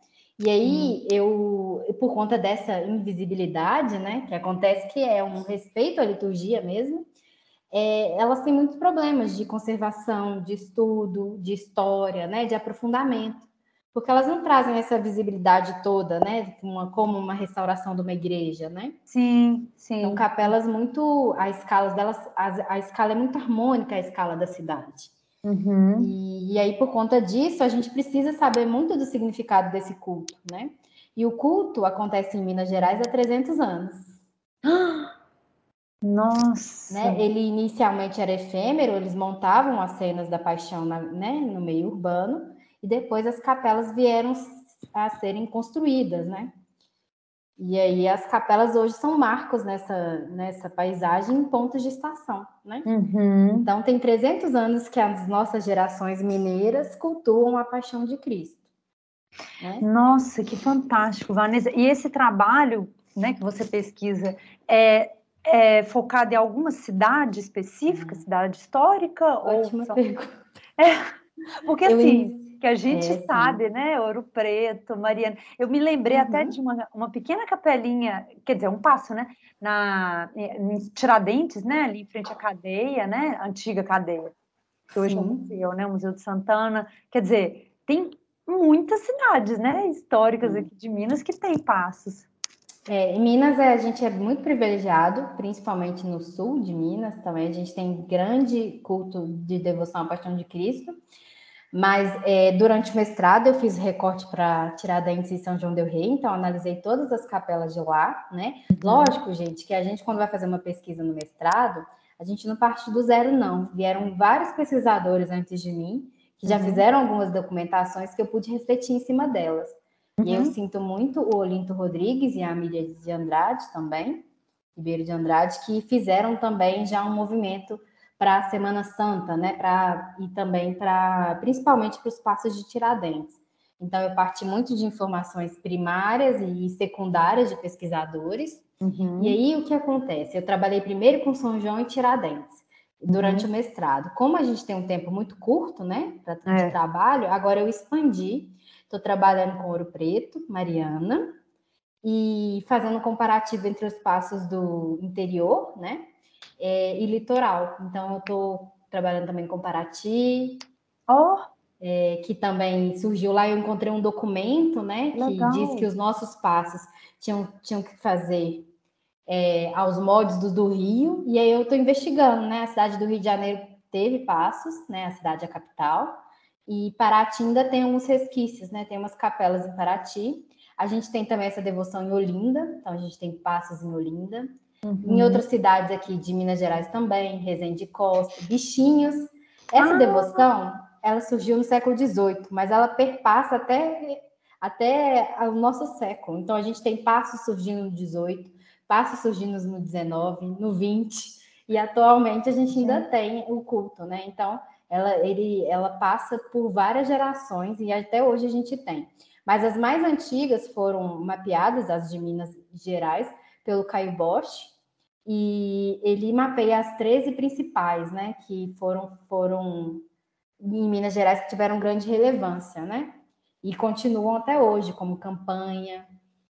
E aí, eu, por conta dessa invisibilidade, né, que acontece que é um respeito à liturgia mesmo, é, elas têm muitos problemas de conservação, de estudo, de história, né, de aprofundamento, porque elas não trazem essa visibilidade toda, né, uma, como uma restauração de uma igreja, né? Sim, sim. São capelas muito, a escala delas, a, a escala é muito harmônica, a escala da cidade. Uhum. E, e, aí, por conta disso, a gente precisa saber muito do significado desse culto, né? E o culto acontece em Minas Gerais há 300 anos. Nossa! Né? Ele inicialmente era efêmero, eles montavam as cenas da paixão na, né, no meio urbano, e depois as capelas vieram a serem construídas, né? E aí as capelas hoje são marcos nessa, nessa paisagem em pontos de estação, né? Uhum. Então tem 300 anos que as nossas gerações mineiras cultuam a paixão de Cristo. Né? Nossa, que fantástico, Vanessa. E esse trabalho né, que você pesquisa é, é focado em alguma cidade específica, uhum. cidade histórica? Ótima ou... pergunta. É, porque assim que a gente é, sabe, sim. né? Ouro Preto, Mariana. Eu me lembrei uhum. até de uma, uma pequena capelinha, quer dizer, um passo, né? Na, em Tiradentes, né? Ali em frente à cadeia, né? Antiga cadeia. Que hoje é um museu, né? O Museu de Santana. Quer dizer, tem muitas cidades, né? Históricas aqui de Minas que tem passos. É, em Minas a gente é muito privilegiado, principalmente no sul de Minas também. A gente tem grande culto de devoção à Paixão de Cristo. Mas é, durante o mestrado eu fiz recorte para Tiradentes e São João del Rei, então analisei todas as capelas de lá, né? Lógico, gente, que a gente quando vai fazer uma pesquisa no mestrado, a gente não parte do zero não. Vieram vários pesquisadores antes de mim que já uhum. fizeram algumas documentações que eu pude refletir em cima delas. Uhum. E eu uhum. sinto muito o Olinto Rodrigues e a Mídia de Andrade também, Ribeiro de Andrade, que fizeram também já um movimento para a Semana Santa, né? Para e também para principalmente para os passos de Tiradentes. Então eu parti muito de informações primárias e secundárias de pesquisadores. Uhum. E aí o que acontece? Eu trabalhei primeiro com São João e Tiradentes durante uhum. o mestrado. Como a gente tem um tempo muito curto, né, para é. trabalho, agora eu expandi. Estou trabalhando com Ouro Preto, Mariana, e fazendo um comparativo entre os passos do interior, né, é, e litoral. Então, eu estou trabalhando também com Paraty, oh. é, que também surgiu lá. Eu encontrei um documento, né, que Legal. diz que os nossos passos tinham, tinham que fazer é, aos moldes do, do Rio, e aí eu estou investigando, né? A cidade do Rio de Janeiro teve passos, né? A cidade é a capital, e Paraty ainda tem alguns resquícios, né? Tem umas capelas em Paraty. A gente tem também essa devoção em Olinda, então a gente tem passos em Olinda. Uhum. Em outras cidades aqui de Minas Gerais também, Resende Costa, Bichinhos. Essa ah. devoção, ela surgiu no século XVIII, mas ela perpassa até, até o nosso século. Então a gente tem passos surgindo no XVIII, passos surgindo no XIX, no XX, e atualmente a gente ainda tem o culto, né? Então ela, ele, ela passa por várias gerações e até hoje a gente tem. Mas as mais antigas foram mapeadas, as de Minas Gerais, pelo Caio Bosch, e ele mapeia as 13 principais, né, que foram, foram em Minas Gerais que tiveram grande relevância, né? E continuam até hoje, como Campanha.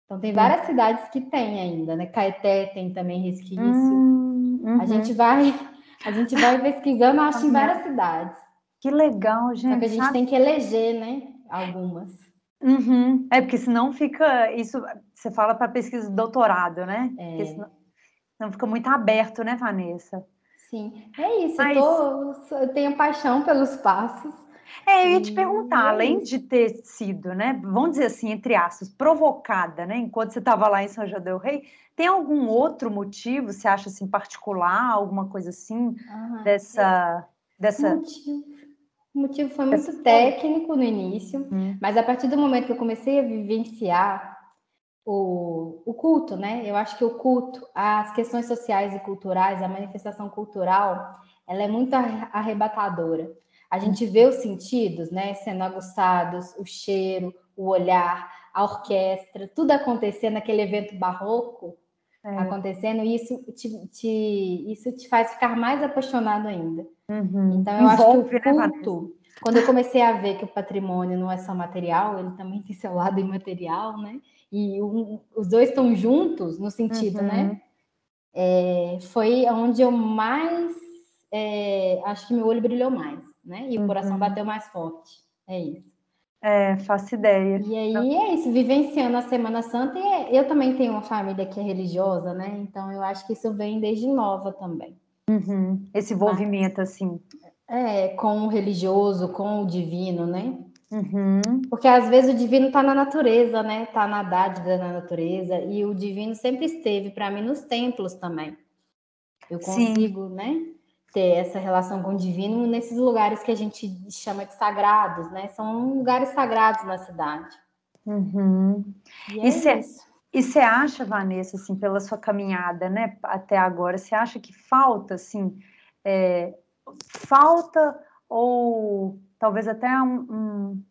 Então tem várias cidades que tem ainda, né? Caeté tem também resquício. Hum, uhum. A gente vai a gente vai pesquisando, acho, em várias cidades. Que legal, gente. Só que a gente sabe? tem que eleger, né? Algumas. Uhum. É, porque senão fica. Isso você fala para pesquisa de doutorado, né? É. Porque senão, senão, fica muito aberto, né, Vanessa? Sim, é isso. Mas... Eu, tô, eu tenho paixão pelos passos. É, eu ia te perguntar, além de ter sido, né, vamos dizer assim, entre aspas, provocada, né, enquanto você estava lá em São João del Rei, tem algum outro motivo, você acha assim, particular, alguma coisa assim, ah, dessa... É. dessa... Motivo. O motivo foi muito técnico no início, hum. mas a partir do momento que eu comecei a vivenciar o, o culto, né? Eu acho que o culto, as questões sociais e culturais, a manifestação cultural, ela é muito arrebatadora. A gente vê os sentidos, né, sendo aguçados, o cheiro, o olhar, a orquestra, tudo acontecendo naquele evento barroco é. acontecendo, e isso te, te, isso te faz ficar mais apaixonado ainda. Uhum. Então, eu Envolve, acho que o né, culto, né, quando eu comecei a ver que o patrimônio não é só material, ele também tem seu lado imaterial, né? E um, os dois estão juntos no sentido, né? uhum. né? É, foi onde eu mais é, acho que meu olho brilhou mais né? E uhum. o coração uhum. bateu mais forte. É isso. É, faço ideia. E aí é isso, vivenciando a Semana Santa, e eu também tenho uma família que é religiosa, né? Então eu acho que isso vem desde nova também. Uhum. Esse envolvimento, assim. É, com o religioso, com o divino, né? Uhum. Porque às vezes o divino está na natureza, né? Está na dádiva da natureza, e o divino sempre esteve para mim nos templos também. Eu consigo, Sim. né? Ter essa relação com o divino nesses lugares que a gente chama de sagrados, né? São lugares sagrados na cidade. Uhum. E é você acha, Vanessa, assim, pela sua caminhada, né, até agora, você acha que falta, assim, é, falta ou talvez até um, um...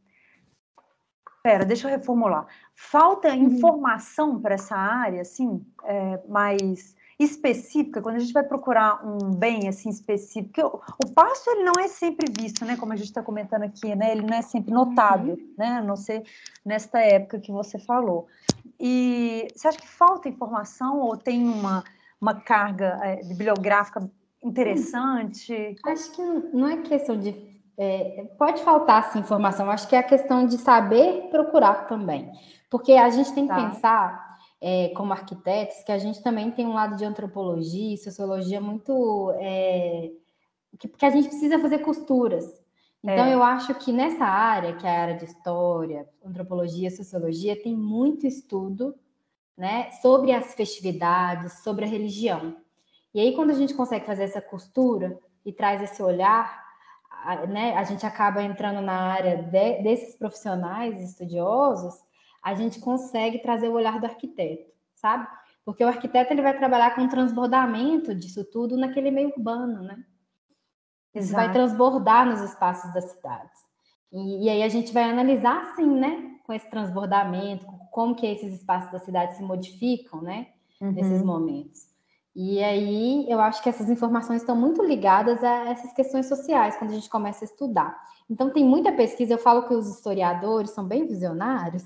Pera, deixa eu reformular. Falta uhum. informação para essa área, assim, é, mais específica, quando a gente vai procurar um bem assim específico, o, o passo ele não é sempre visto, né? Como a gente está comentando aqui, né? Ele não é sempre notado, uhum. né? A não ser nesta época que você falou. E você acha que falta informação ou tem uma, uma carga é, bibliográfica interessante? Acho que não é questão de é, pode faltar essa informação, acho que é a questão de saber procurar também. Porque a gente tem que tá. pensar é, como arquitetos, que a gente também tem um lado de antropologia e sociologia muito. É, que, que a gente precisa fazer costuras. Então, é. eu acho que nessa área, que é a área de história, antropologia, sociologia, tem muito estudo né, sobre as festividades, sobre a religião. E aí, quando a gente consegue fazer essa costura e traz esse olhar, a, né, a gente acaba entrando na área de, desses profissionais estudiosos a gente consegue trazer o olhar do arquiteto, sabe? Porque o arquiteto ele vai trabalhar com o transbordamento disso tudo naquele meio urbano, né? Isso vai transbordar nos espaços das cidades. E, e, aí a gente vai analisar, assim, né? Com esse transbordamento, como que esses espaços da cidade se modificam, né? Uhum. Nesses momentos. E aí eu acho que essas informações estão muito ligadas a essas questões sociais, quando a gente começa a estudar. Então tem muita pesquisa, eu falo que os historiadores são bem visionários,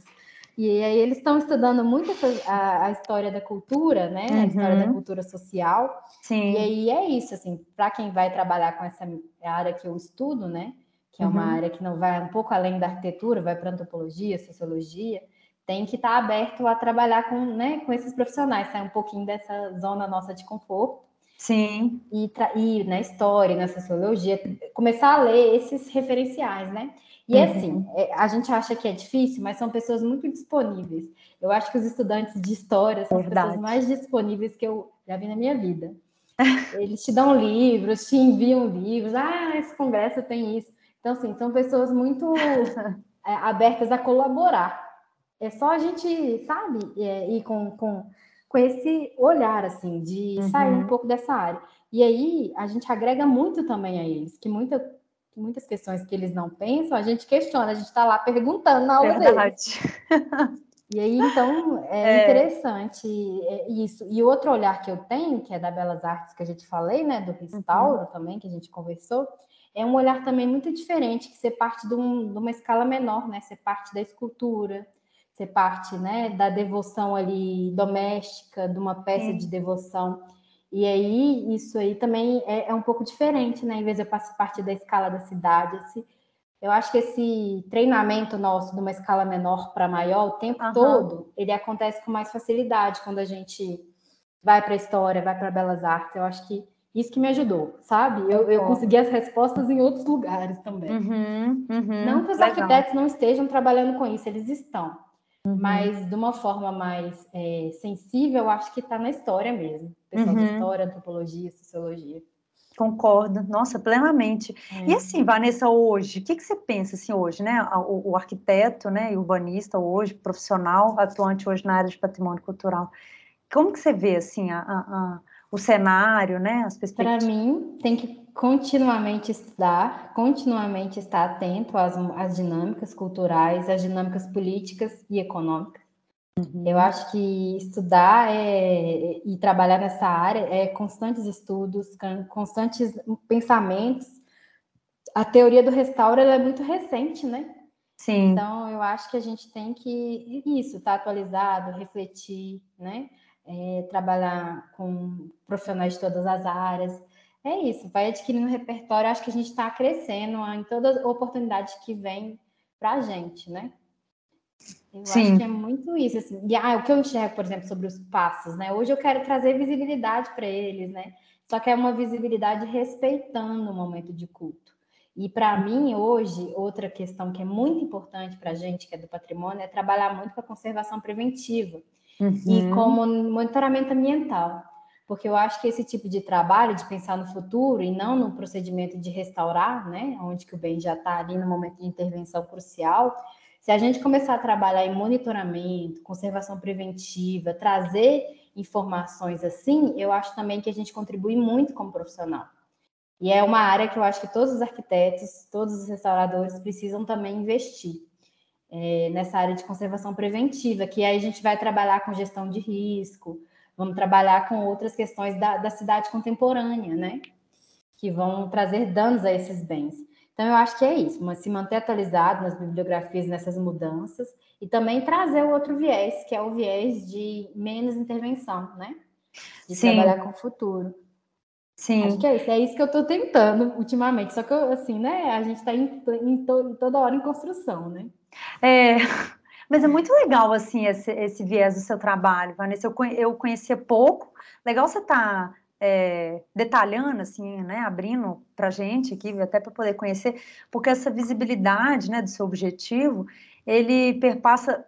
e aí eles estão estudando muito a, a, história da cultura, né? Uhum. A história da cultura social. Sim. E aí é isso, assim, para quem vai trabalhar com essa área que eu estudo, né? Que é uma uhum. área que não vai um pouco além da arquitetura, vai para antropologia, sociologia. tem que estar tá aberto a trabalhar com, né, com esses profissionais, sair um pouquinho dessa zona nossa de conforto. Sim. E ir na história, na sociologia, começar a ler esses referenciais, né? E uhum. assim, é, a gente acha que é difícil, mas são pessoas muito disponíveis. Eu acho que os estudantes de história são Verdade. as pessoas mais disponíveis que eu já vi na minha vida. Eles te dão livros, te enviam livros. Ah, esse congresso tem isso. Então, assim, são pessoas muito é, abertas a colaborar. É só a gente, sabe, é, ir com, com, com esse olhar, assim, de uhum. sair um pouco dessa área. E aí, a gente agrega muito também a eles, que muita, muitas questões que eles não pensam, a gente questiona, a gente está lá perguntando na aula Verdade. deles. E aí, então, é, é, interessante isso. E outro olhar que eu tenho, que é da Belas Artes, que a gente falei, né, do restauro uhum. também, que a gente conversou, é um olhar também muito diferente, que ser parte de, um, de uma escala menor, né, ser parte da escultura, ser parte, né, da devoção ali doméstica, de uma peça de devoção. E aí, isso aí também é, é, um pouco diferente, né, em vez de eu parte da escala da cidade, assim, eu acho que esse treinamento nosso de uma escala menor para maior, o tempo uhum. todo, ele acontece com mais facilidade quando a gente vai para a história, vai para belas artes. Eu acho que isso que me ajudou, sabe? Eu, eu consegui as respostas em outros lugares também. Uhum, uhum, não que os legal. arquitetos não estejam trabalhando com isso, eles estão. Uhum. Mas de uma forma mais é, sensível, eu acho que está na história mesmo. Pessoal da uhum. história, antropologia, sociologia. Concordo, nossa, plenamente. É. E assim, Vanessa, hoje, o que, que você pensa assim hoje, né? O, o, arquiteto, né, e urbanista hoje, profissional, atuante hoje na área de patrimônio cultural. Como que você vê assim a, a, a, o cenário, né? As perspectivas? Para mim, tem que continuamente estudar, continuamente estar atento às, às dinâmicas culturais, às dinâmicas políticas e econômicas. Uhum. Eu acho que estudar é, e trabalhar nessa área é constantes estudos, constantes pensamentos. A teoria do restauro é muito recente, né? Sim. Então, eu acho que a gente tem que, isso, estar tá atualizado, refletir, né? É, trabalhar com profissionais de todas as áreas. É isso, vai adquirindo repertório. Acho que a gente está crescendo em todas as oportunidades que vem para a gente, né? Eu Sim. acho que é muito isso. Assim. E ah, o que eu enxergo, por exemplo, sobre os passos, né? Hoje eu quero trazer visibilidade para eles, né? Só que é uma visibilidade respeitando o momento de culto. E para mim, hoje, outra questão que é muito importante para a gente, que é do patrimônio, é trabalhar muito com a conservação preventiva uhum. e como monitoramento ambiental. Porque eu acho que esse tipo de trabalho, de pensar no futuro e não no procedimento de restaurar, né, onde que o bem já está ali no momento de intervenção crucial, se a gente começar a trabalhar em monitoramento, conservação preventiva, trazer informações assim, eu acho também que a gente contribui muito como profissional. E é uma área que eu acho que todos os arquitetos, todos os restauradores precisam também investir é, nessa área de conservação preventiva, que aí a gente vai trabalhar com gestão de risco, vamos trabalhar com outras questões da, da cidade contemporânea, né? Que vão trazer danos a esses bens. Então, eu acho que é isso, mas se manter atualizado nas bibliografias, nessas mudanças, e também trazer o outro viés, que é o viés de menos intervenção, né? De Sim. trabalhar com o futuro. Sim. Acho que é isso, é isso que eu estou tentando ultimamente. Só que, assim, né, a gente está em, em, to, toda hora em construção, né? É, mas é muito legal, assim, esse, esse viés do seu trabalho, Vanessa. Eu, eu conhecia pouco. Legal você estar tá é, detalhando, assim, né, abrindo para gente aqui, até para poder conhecer, porque essa visibilidade, né, do seu objetivo, ele perpassa,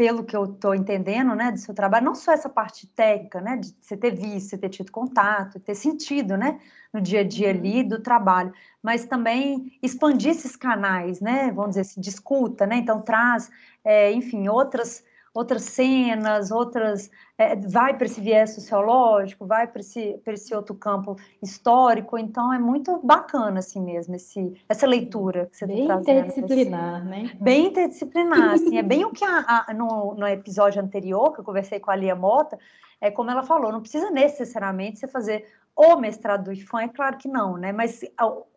pelo que eu estou entendendo, né, do seu trabalho, não só essa parte técnica, né, de você ter visto, você ter tido contato, ter sentido, né, no dia a dia uhum. ali do trabalho, mas também expandir esses canais, né, vamos dizer assim, de escuta, né, então traz, é, enfim, outras outras cenas, outras. É, vai para esse viés sociológico, vai para esse, esse outro campo histórico, então é muito bacana assim mesmo, esse, essa leitura que você Bem tá trazendo. interdisciplinar, né? Bem interdisciplinar, assim, é bem o que a, a, no, no episódio anterior, que eu conversei com a Lia Mota, é como ela falou, não precisa necessariamente você fazer o mestrado do IFAM, é claro que não, né? Mas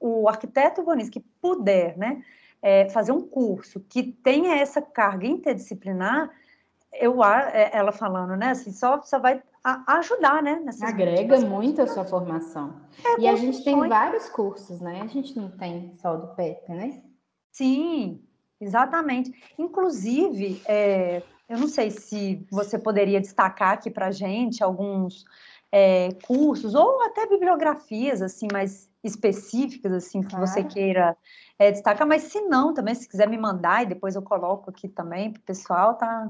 o, o arquiteto urbanista que puder, né? É, fazer um curso que tenha essa carga interdisciplinar, eu é, ela falando, né? Assim, só, só vai ajudar, né? Agrega muito a sua formação. É, e a gente tem vários cursos, né? A gente não tem só do PEP, né? Sim, exatamente. Inclusive, é, eu não sei se você poderia destacar aqui para gente alguns é, cursos ou até bibliografias assim mais específicas assim que claro. você queira é, destacar, mas se não, também se quiser me mandar e depois eu coloco aqui também para o pessoal, tá,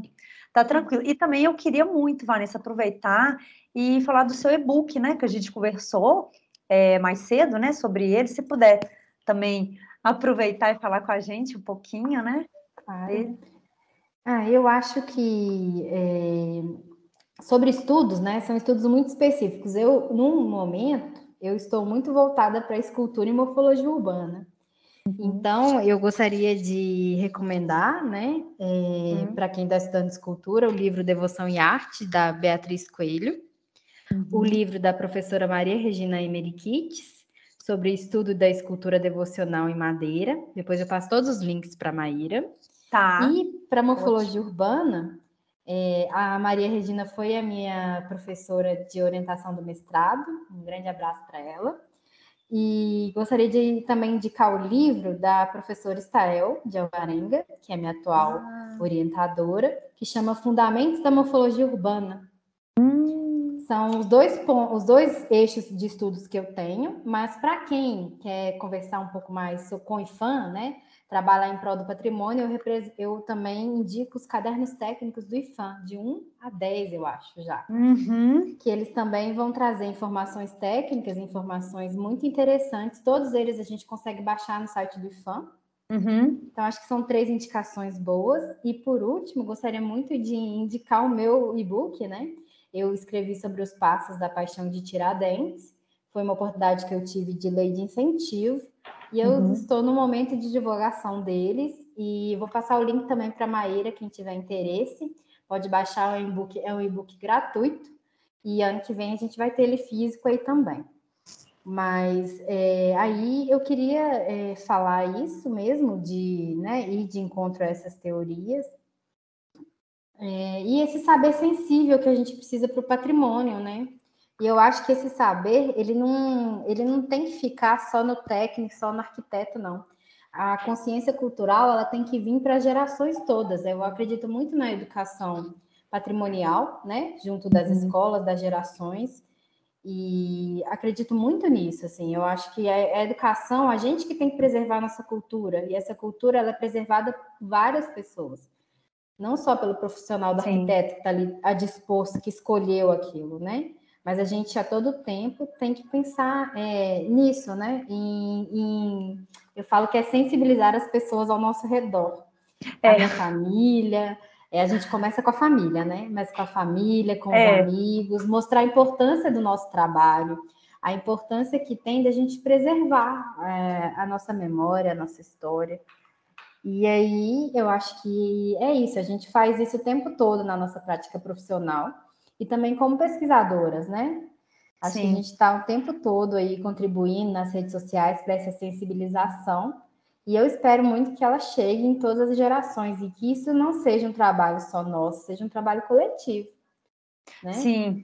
tá tranquilo. E também eu queria muito, Vanessa, aproveitar e falar do seu e-book, né, que a gente conversou é, mais cedo, né, sobre ele, se puder também aproveitar e falar com a gente um pouquinho, né? Claro. Ah, eu acho que é, sobre estudos, né? São estudos muito específicos. Eu, num momento, eu estou muito voltada para escultura e morfologia urbana. Uhum. Então, eu gostaria de recomendar, né, é, uhum. para quem está estudando escultura, o livro Devoção e Arte, da Beatriz Coelho, uhum. o livro da professora Maria Regina Emeriquites, sobre estudo da escultura devocional em madeira. Depois eu passo todos os links para a Maíra. Tá. E para morfologia Ótimo. urbana, é, a Maria Regina foi a minha professora de orientação do mestrado. Um grande abraço para ela. E gostaria de também indicar o livro da professora Estael de Alvarenga, que é minha atual ah. orientadora, que chama Fundamentos da Morfologia Urbana. Hum. São os dois, os dois eixos de estudos que eu tenho, mas para quem quer conversar um pouco mais com o IFAM, né? Trabalhar em prol do patrimônio, eu, eu, também indico os cadernos técnicos do IFAM, de 1 a 10, eu acho já. Uhum. Que eles também vão trazer informações técnicas, informações muito interessantes. Todos eles a gente consegue baixar no site do IFAM. Uhum. Então, acho que são três indicações boas. E por último, gostaria muito de indicar o meu e-book, né? Eu escrevi sobre os passos da paixão de Tiradentes. Foi uma oportunidade que eu tive de lei de incentivo e eu uhum. estou no momento de divulgação deles e vou passar o link também para a Maíra, quem tiver interesse. Pode baixar o e-book, é um e-book gratuito. E ano que vem a gente vai ter ele físico aí também. Mas é, aí eu queria é, falar isso mesmo, de né, ir de encontro a essas teorias. É, e esse saber sensível que a gente precisa para o patrimônio, né? E eu acho que esse saber, ele não, ele não tem que ficar só no técnico, só no arquiteto, não. A consciência cultural, ela tem que vir para gerações todas. Eu acredito muito na educação patrimonial, né, junto das uhum. escolas, das gerações, e acredito muito nisso, assim, eu acho que a, educação, a gente que tem que preservar a nossa cultura, e essa cultura, ela é preservada por várias pessoas, não só pelo profissional do Sim. arquiteto que está ali a dispor, que escolheu aquilo, né, mas a gente a todo tempo tem que pensar é, nisso, né? Em, em, eu falo que é sensibilizar as pessoas ao nosso redor, é. a minha família. É, a gente começa com a família, né? Mas com a família, com é. os amigos, mostrar a importância do nosso trabalho, a importância que tem da gente preservar é, a nossa memória, a nossa história. E aí eu acho que é isso, a gente faz isso o tempo todo na nossa prática profissional e também como pesquisadoras, né? Acho Sim. que a gente está o tempo todo aí contribuindo nas redes sociais para essa sensibilização. E eu espero muito que ela chegue em todas as gerações e que isso não seja um trabalho só nosso, seja um trabalho coletivo. Né? Sim,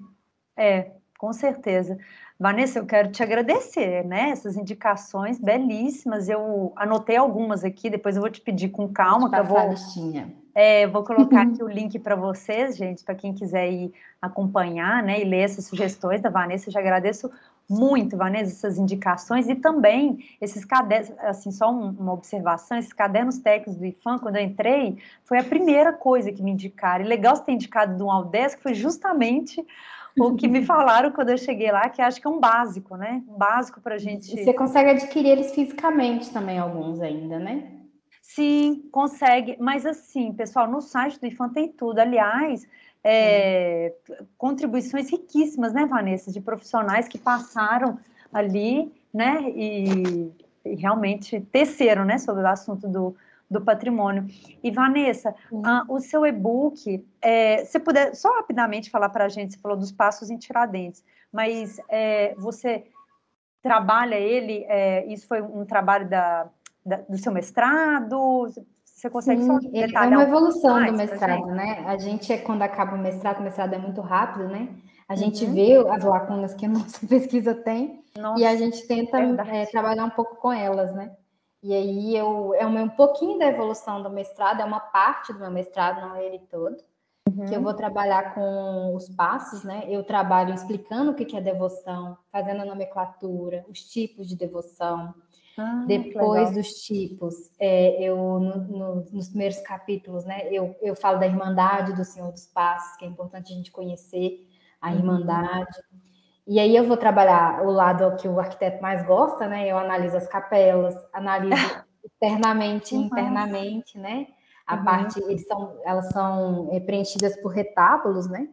é, com certeza. Vanessa, eu quero te agradecer, né? Essas indicações belíssimas. Eu anotei algumas aqui, depois eu vou te pedir com calma, que eu vou. A listinha. É, vou colocar aqui o link para vocês, gente, para quem quiser ir acompanhar, né, e ler essas sugestões da Vanessa. Eu já agradeço muito, Vanessa, essas indicações e também esses cadernos, assim, só uma observação, esses cadernos técnicos do IFAM, quando eu entrei, foi a primeira coisa que me indicaram. E legal você ter indicado do Aldes, que foi justamente o que me falaram quando eu cheguei lá, que acho que é um básico, né? Um básico para a gente. Você consegue adquirir eles fisicamente também, alguns ainda, né? Sim, consegue. Mas assim, pessoal, no site do IFAM tem tudo. Aliás, é, contribuições riquíssimas, né, Vanessa, de profissionais que passaram ali, né, e, e realmente teceram, né, sobre o assunto do, do patrimônio. E Vanessa, ah, o seu e-book, é, se puder só rapidamente falar para a gente, você falou dos passos em Tiradentes, mas é, você trabalha ele, é, isso foi um trabalho da da, do seu mestrado? Você consegue Sim, só detalhar? É uma evolução um do mestrado, né? A gente, quando acaba o mestrado, o mestrado é muito rápido, né? A gente uhum. vê as lacunas que a nossa pesquisa tem nossa, e a gente tenta é, trabalhar um pouco com elas, né? E aí eu, é um pouquinho da evolução do mestrado, é uma parte do meu mestrado, não é ele todo. uhum. que eu vou trabalhar com os passos, né? Eu trabalho explicando o que é devoção, fazendo a nomenclatura, os tipos de devoção. Ah, Depois dos tipos, é, eu no, no, nos primeiros capítulos, né? Eu, eu falo da Irmandade do Senhor dos Passos, que é importante a gente conhecer a uhum. Irmandade. E aí eu vou trabalhar o lado que o arquiteto mais gosta, né? Eu analiso as capelas, analiso externamente e internamente, né? A uhum. parte, eles são, elas são é, preenchidas por retábulos, né?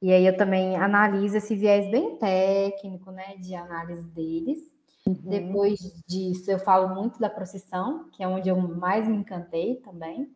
E aí eu também analiso esse viés bem técnico, né? De análise deles. Uhum. Depois disso, eu falo muito da procissão, que é onde eu mais me encantei também.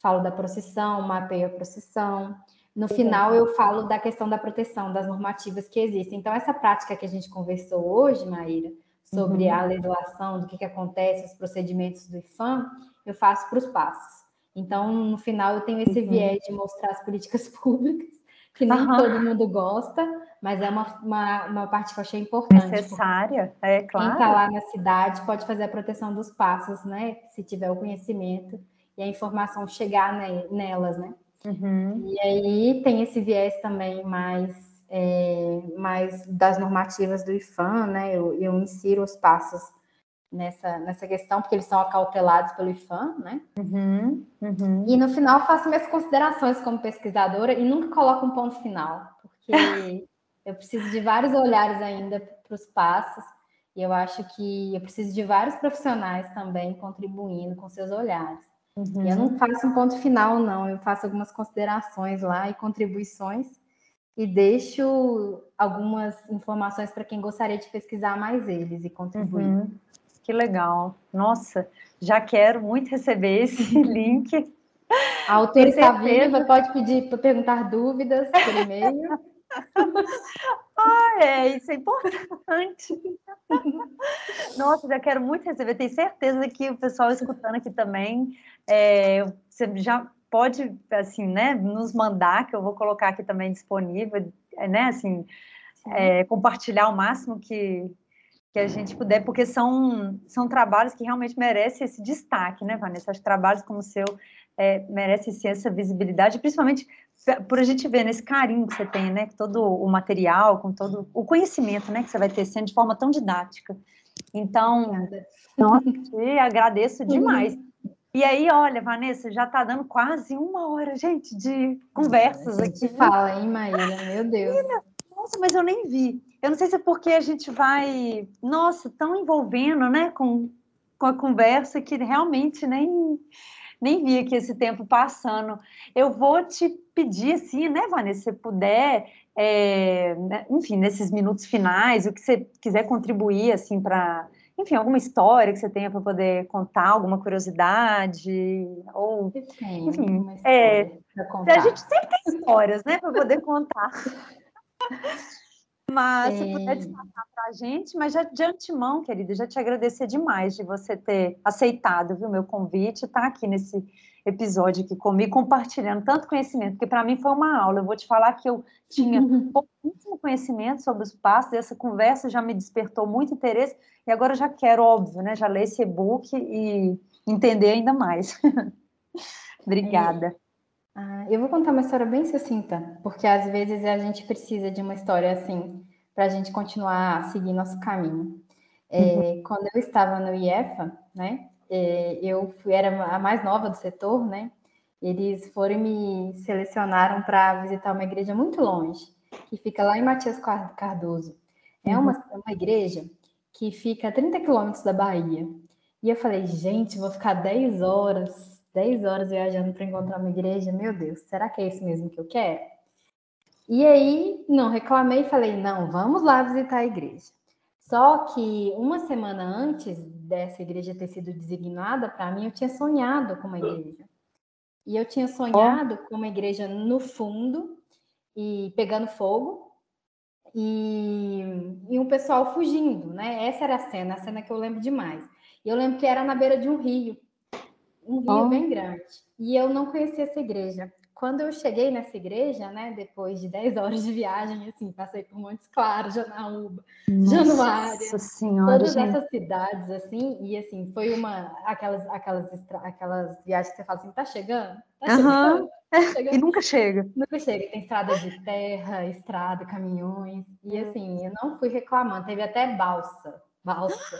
Falo da procissão, mapeio a procissão. No final, eu falo da questão da proteção, das normativas que existem. Então, essa prática que a gente conversou hoje, Maíra, sobre uhum. a legislação, do que, que acontece, os procedimentos do IFAM, eu faço para os passos. Então, no final, eu tenho esse uhum. viés de mostrar as políticas públicas, que nem uhum. todo mundo gosta, mas é uma, uma, uma, parte que eu achei importante. Necessária, é claro. Quem está lá na cidade pode fazer a proteção dos passos, né? Se tiver o conhecimento e a informação chegar nelas, né? Uhum. E aí tem esse viés também mais, é, mais das normativas do IFAM, né? Eu, eu insiro os passos nessa, nessa questão, porque eles são acautelados pelo IFAM, né? Uhum, uhum. E no final faço minhas considerações como pesquisadora e nunca coloco um ponto final, porque eu preciso de vários olhares ainda para os passos, e eu acho que eu preciso de vários profissionais também contribuindo com seus olhares. Uhum. Eu não faço um ponto final, não. Eu faço algumas considerações lá e contribuições e deixo algumas informações para quem gostaria de pesquisar mais eles e contribuir. Uhum. Que legal. Nossa, já quero muito receber esse link. A autora está viva, pode pedir para perguntar dúvidas por e-mail. Ah, é, isso é importante. Nossa, já quero muito receber. Tenho certeza que o pessoal escutando aqui também é, você já pode, assim, né, nos mandar, que eu vou colocar aqui também disponível, né, assim, é, compartilhar o máximo que, que a gente puder, porque são, são trabalhos que realmente merecem esse destaque, né, Vanessa? Os trabalhos como o seu é, merecem sim, essa visibilidade, principalmente por a gente ver nesse carinho que você tem, né, com todo o material, com todo o conhecimento, né, que você vai tecendo de forma tão didática. Então, nossa, te agradeço demais. E aí, olha, Vanessa, já está dando quase uma hora, gente, de conversas aqui. Fala, hein, Maíra? Meu Deus. Nossa, mas eu nem vi. Eu não sei se é porque a gente vai, nossa, tão envolvendo, né, com, com a conversa que realmente nem, nem vi aqui esse tempo passando. Eu vou te pedir, assim, né, Vanessa, se você puder, é, enfim, nesses minutos finais, o que você quiser contribuir, assim, para enfim, alguma história que você tenha para poder contar, alguma curiosidade, ou, enfim, é, a gente sempre tem histórias, né, para poder contar. Mas se puder destacar para a gente, mas já de antemão, querida, já te agradecer demais de você ter aceitado o meu convite, estar tá aqui nesse episódio aqui comigo, compartilhando tanto conhecimento, porque para mim foi uma aula. Eu vou te falar que eu tinha pouquíssimo conhecimento sobre os passos, essa conversa já me despertou muito interesse, e agora eu já quero, óbvio, né? Já ler esse e-book e entender ainda mais. Obrigada. É. Ah, eu vou contar uma história bem sucinta, porque às vezes a gente precisa de uma história assim para a gente continuar a seguir nosso caminho. É, uhum. Quando eu estava no IEFA, né, é, eu fui, era a mais nova do setor, né, eles foram e me selecionaram para visitar uma igreja muito longe, que fica lá em Matias Cardoso. É uma, uhum. uma igreja que fica a 30 quilômetros da Bahia. E eu falei, gente, vou ficar 10 horas, 10 horas viajando para encontrar uma igreja. Meu Deus, será que é isso mesmo que eu quero? E aí, não, reclamei e falei, não, vamos lá visitar a igreja. Só que uma semana antes dessa igreja ter sido designada, para mim, eu tinha sonhado com uma igreja. E eu tinha sonhado com uma igreja no fundo e pegando fogo, e, e um pessoal fugindo, né? Essa era a cena, a cena que eu lembro demais. E eu lembro que era na beira de um rio, um rio oh. bem grande. E eu não conhecia essa igreja. Quando eu cheguei nessa igreja, né, depois de 10 horas de viagem, assim, passei por Montes Claros, Janaúba, Januária, senhora, todas gente. essas cidades, assim, e assim, foi uma, aquelas, aquelas, aquelas viagens que você fala assim, tá chegando? Tá chegando? chega... E nunca chega. Nunca chega. Tem estrada de terra, estrada, caminhões. E assim, eu não fui reclamando. Teve até balsa. Balsa.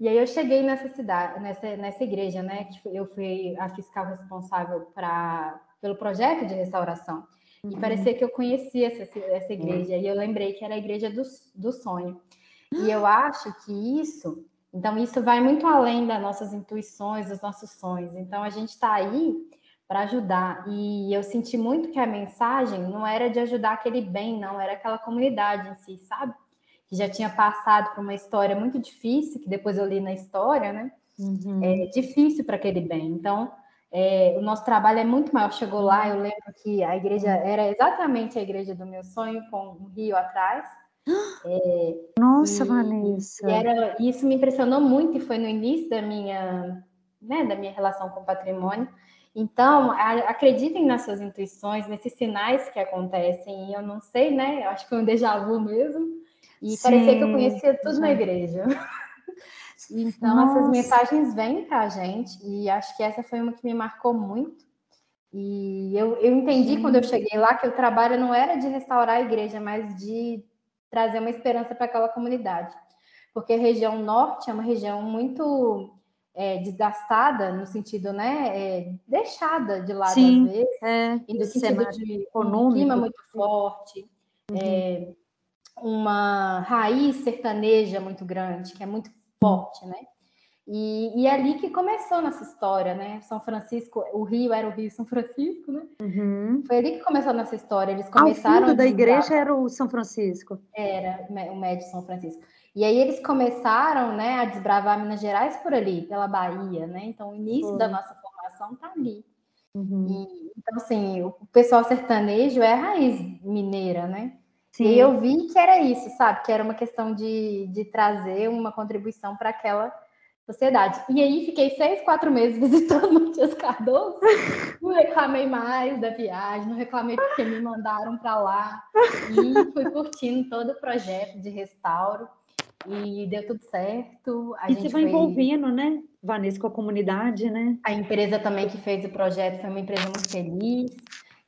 E aí eu cheguei nessa cidade, nessa, nessa igreja, né? Que eu fui a fiscal responsável pra, pelo projeto de restauração. E uhum. parecia que eu conhecia essa, essa igreja. Uhum. E eu lembrei que era a igreja do, do sonho. E eu acho que isso, então isso vai muito além das nossas intuições, dos nossos sonhos. Então a gente está aí para ajudar. E eu senti muito que a mensagem não era de ajudar aquele bem, não, era aquela comunidade em si, sabe? Que já tinha passado por uma história muito difícil, que depois eu li na história, né? Uhum. É difícil para aquele bem. Então, é, o nosso trabalho é muito maior. Chegou lá, eu lembro que a igreja era exatamente a igreja do meu sonho, com um rio atrás. É, Nossa, e, Vanessa! E era, isso me impressionou muito e foi no início da minha, né, da minha relação com o patrimônio. Então, acreditem nas suas intuições, nesses sinais que acontecem. E eu não sei, né? Eu acho que foi um déjà vu mesmo. E Sim. parecia que eu conhecia tudo na igreja. Então, Nossa. essas mensagens vêm para a gente, e acho que essa foi uma que me marcou muito. E eu, eu entendi Sim. quando eu cheguei lá que o trabalho não era de restaurar a igreja, mas de trazer uma esperança para aquela comunidade. Porque a região norte é uma região muito é, desgastada, no sentido, né, é, deixada de lado Sim, às vezes, é, no sentido de um clima muito forte, uhum. é, uma raiz sertaneja muito grande, que é muito forte, né? E, e é ali que começou nossa história, né? São Francisco, o Rio era o Rio São Francisco, né? Uhum. Foi ali que começou nossa história. Eles começaram. Ao fundo da igreja era o São Francisco. Era o médio São Francisco. E aí eles começaram, né, a desbravar Minas Gerais por ali, pela Bahia, né? Então o início da nossa formação tá ali. Uhum. E, então assim, o pessoal sertanejo é a raiz mineira, né? Sim. E eu vi que era isso, sabe? Que era uma questão de, de trazer uma contribuição para aquela sociedade. E aí fiquei seis, quatro meses visitando o Matias Cardoso. Não reclamei mais da viagem, não reclamei porque me mandaram para lá. E fui curtindo todo o projeto de restauro. E deu tudo certo. A e gente se vai foi... envolvendo, né, Vanessa, com a comunidade, né? A empresa também que fez o projeto foi uma empresa muito feliz.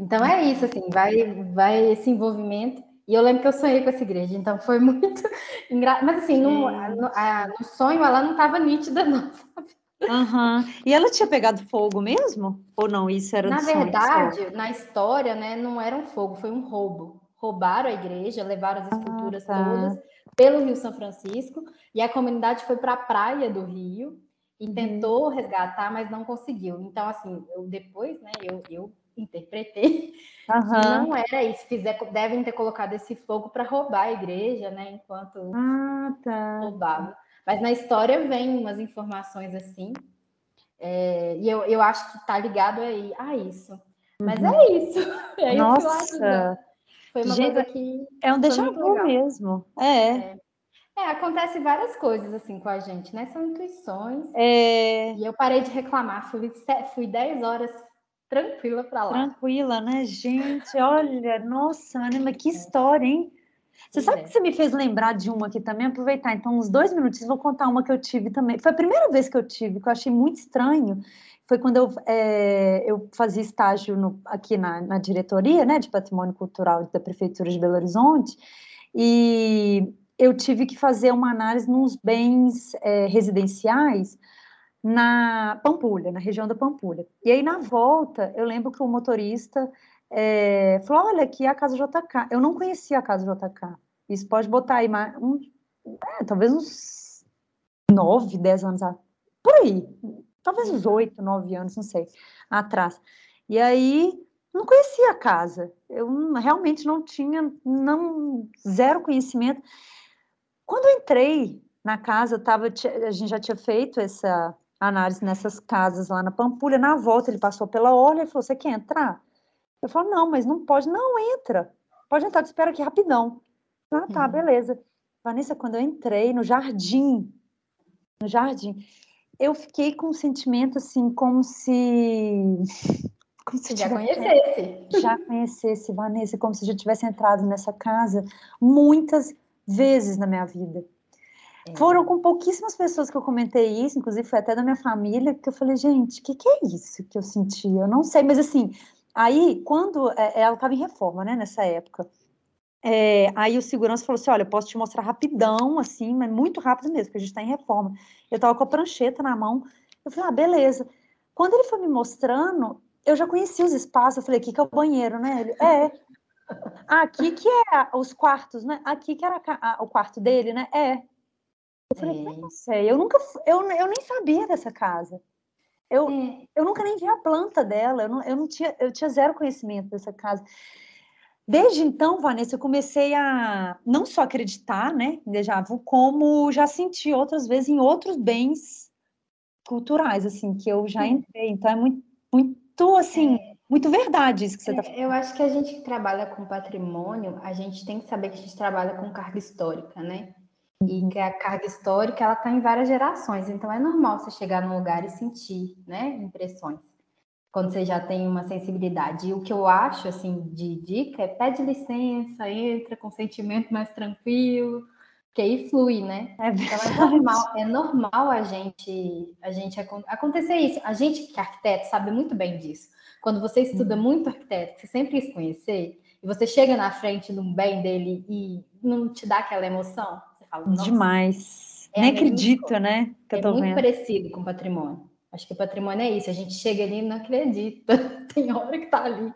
Então é isso, assim, vai, vai esse envolvimento. E eu lembro que eu sonhei com essa igreja, então foi muito engraçado. Mas assim, no, a, no, sonho ela não estava nítida, não, sabe? Uhum. E ela tinha pegado fogo mesmo? Ou não? Isso era Na verdade, na história, né, não era um fogo, foi um roubo. Roubaram a igreja, levaram as ah, esculturas ah, tá. todas pelo Rio São Francisco, e a comunidade foi para a praia do Rio e uhum. tentou resgatar, mas não conseguiu. Então, assim, eu depois, né, eu, eu interpretei uhum. não era isso. Fizer, devem ter colocado esse fogo para roubar a igreja, né? Enquanto ah, tá. roubavam. Mas na história vem umas informações assim. É, e eu, eu acho que está ligado aí a isso. Mas uhum. é isso. É Nossa! Foi uma Gente, coisa que. É um déjà vu mesmo. É. é. É, acontece várias coisas assim com a gente, né? São intuições. É... E eu parei de reclamar, fui, fui 10 horas tranquila para lá. Tranquila, né, gente? Olha, nossa, Ana, que história, hein? Você sabe é. que você me fez lembrar de uma aqui também? Aproveitar, então, uns dois minutos, vou contar uma que eu tive também. Foi a primeira vez que eu tive, que eu achei muito estranho. Foi quando eu, é, eu fazia estágio no, aqui na, na diretoria né, de patrimônio cultural da Prefeitura de Belo Horizonte, e eu tive que fazer uma análise nos bens é, residenciais na Pampulha, na região da Pampulha. E aí, na volta, eu lembro que o motorista é, falou: Olha, aqui é a Casa JK. Eu não conhecia a Casa JK. Isso pode botar aí, um, é, talvez uns nove, dez anos por aí. Talvez uns oito, nove anos, não sei, atrás. E aí, não conhecia a casa. Eu realmente não tinha, não, zero conhecimento. Quando eu entrei na casa, tava, a gente já tinha feito essa análise nessas casas lá na Pampulha. Na volta, ele passou pela orla e falou: Você quer entrar? Eu falo: Não, mas não pode. Não, entra. Pode entrar, espera aqui rapidão. Ah, tá, uhum. beleza. Vanessa, quando eu entrei no jardim, no jardim, eu fiquei com um sentimento assim, como se. Como se já conhecesse. Já conhecesse, Vanessa, como se já tivesse entrado nessa casa muitas vezes na minha vida. É. Foram com pouquíssimas pessoas que eu comentei isso, inclusive foi até da minha família, que eu falei, gente, o que, que, é isso que eu senti? Eu não sei, mas assim, aí, quando é, ela estava em reforma, né, nessa época, é, aí o segurança falou assim: olha, eu posso te mostrar rapidão, assim, mas muito rápido mesmo, porque a gente está em reforma. Eu estava com a prancheta na mão. Eu falei, ah, beleza. Quando ele foi me mostrando, eu já conhecia os espaços. Eu falei, aqui que é o banheiro, né? Ele, é. Aqui que é os quartos, né? Aqui que era a, o quarto dele, né? É. Eu falei, é. não sei, eu nunca, eu, eu nem sabia dessa casa. Eu, é. eu nunca nem vi a planta dela, eu não, eu não tinha, eu tinha zero conhecimento dessa casa. Desde então, Vanessa, eu comecei a não só acreditar, né, em déjà vu, como já senti outras vezes em outros bens culturais, assim, que eu já entrei. Então é muito, muito assim, é. muito verdade isso que você está falando. Eu acho que a gente que trabalha com patrimônio, a gente tem que saber que a gente trabalha com carga histórica, né? E que a carga histórica ela está em várias gerações, então é normal você chegar num lugar e sentir, né, impressões quando você já tem uma sensibilidade. E o que eu acho, assim, de dica é pede licença, entra com sentimento mais tranquilo, que aí flui, né? É então é normal, é normal a gente, a gente acontecer isso. A gente que é arquiteto sabe muito bem disso. Quando você estuda uhum. muito arquiteto, você sempre quis conhecer, e você chega na frente de um bem dele e não te dá aquela emoção, fala, demais. É Nem acredito, né? Que é muito vendo. parecido com patrimônio. Acho que o patrimônio é isso, a gente chega ali e não acredita, tem hora que tá ali.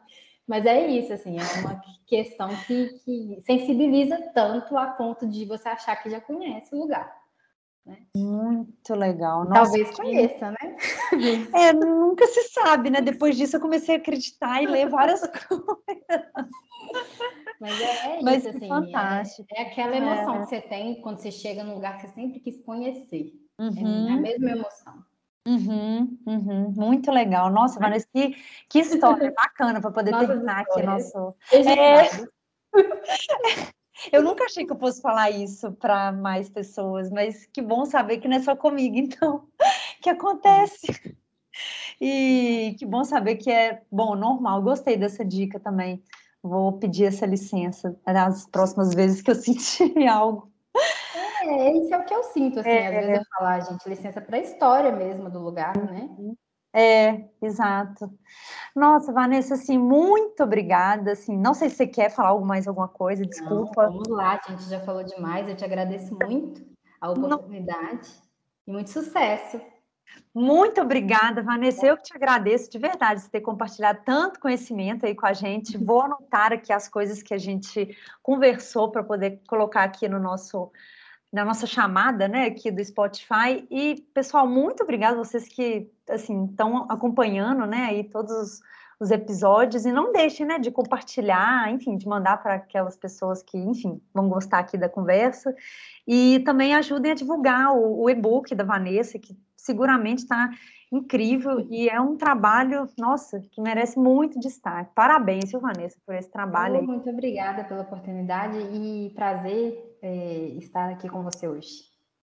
Mas é isso, assim, é uma questão que, que sensibiliza tanto a ponto de você achar que já conhece o lugar. Né? Muito legal. Nossa, Talvez conheça, né? É, nunca se sabe, né? Depois disso eu comecei a acreditar e ler várias coisas. Mas é, é Mas isso, assim. Fantástico. É, é aquela emoção é. que você tem quando você chega num lugar que você sempre quis conhecer. Uhum. É a mesma emoção. Uhum, uhum, muito legal. Nossa? Vanessa, que, que história bacana para poder Nossas terminar aqui nosso. É... Eu nunca achei que eu fosse falar isso para mais pessoas, mas que bom saber que não é só comigo, então, que acontece. E que bom saber que é bom, normal. Gostei dessa dica também. Vou pedir essa licença nas próximas vezes que eu sentir algo. É, isso é o que eu sinto, assim, é, às vezes eu falar, gente, licença para a história mesmo do lugar, né? É, exato. Nossa, Vanessa, assim, muito obrigada, assim, não sei se você quer falar mais alguma coisa, desculpa. Não, vamos lá, a gente já falou demais, eu te agradeço muito a oportunidade não. e muito sucesso. Muito obrigada, Vanessa. Eu que te agradeço de verdade por ter compartilhado tanto conhecimento aí com a gente. Vou anotar aqui as coisas que a gente conversou para poder colocar aqui no nosso na nossa chamada, né, aqui do Spotify. E, pessoal, muito obrigada vocês que, assim, estão acompanhando, né, aí todos os, os, episódios. E não deixem, né, de compartilhar, enfim, de mandar para aquelas pessoas que, enfim, vão gostar aqui da conversa. E também ajudem a divulgar o, o e-book da Vanessa, que seguramente está incrível e é um trabalho, nossa, que merece muito destaque. Parabéns, viu, Vanessa, por esse trabalho. Oh, muito obrigada pela oportunidade e prazer é, estar aqui com você hoje.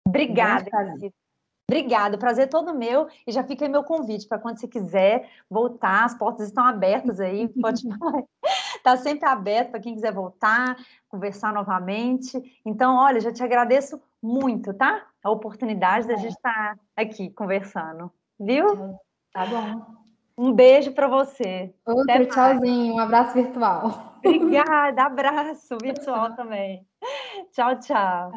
Obrigada. Um Obrigada, prazer todo meu. E já fica aí meu convite para quando você quiser voltar, as portas estão abertas aí, pode Está sempre aberto para quem quiser voltar, conversar novamente. Então, olha, já te agradeço muito, tá? A oportunidade é. da gente estar aqui conversando. Viu? Tá bom. Um beijo para você. Outro tchauzinho, um abraço virtual. Obrigada, abraço virtual também. Tchau, tchau.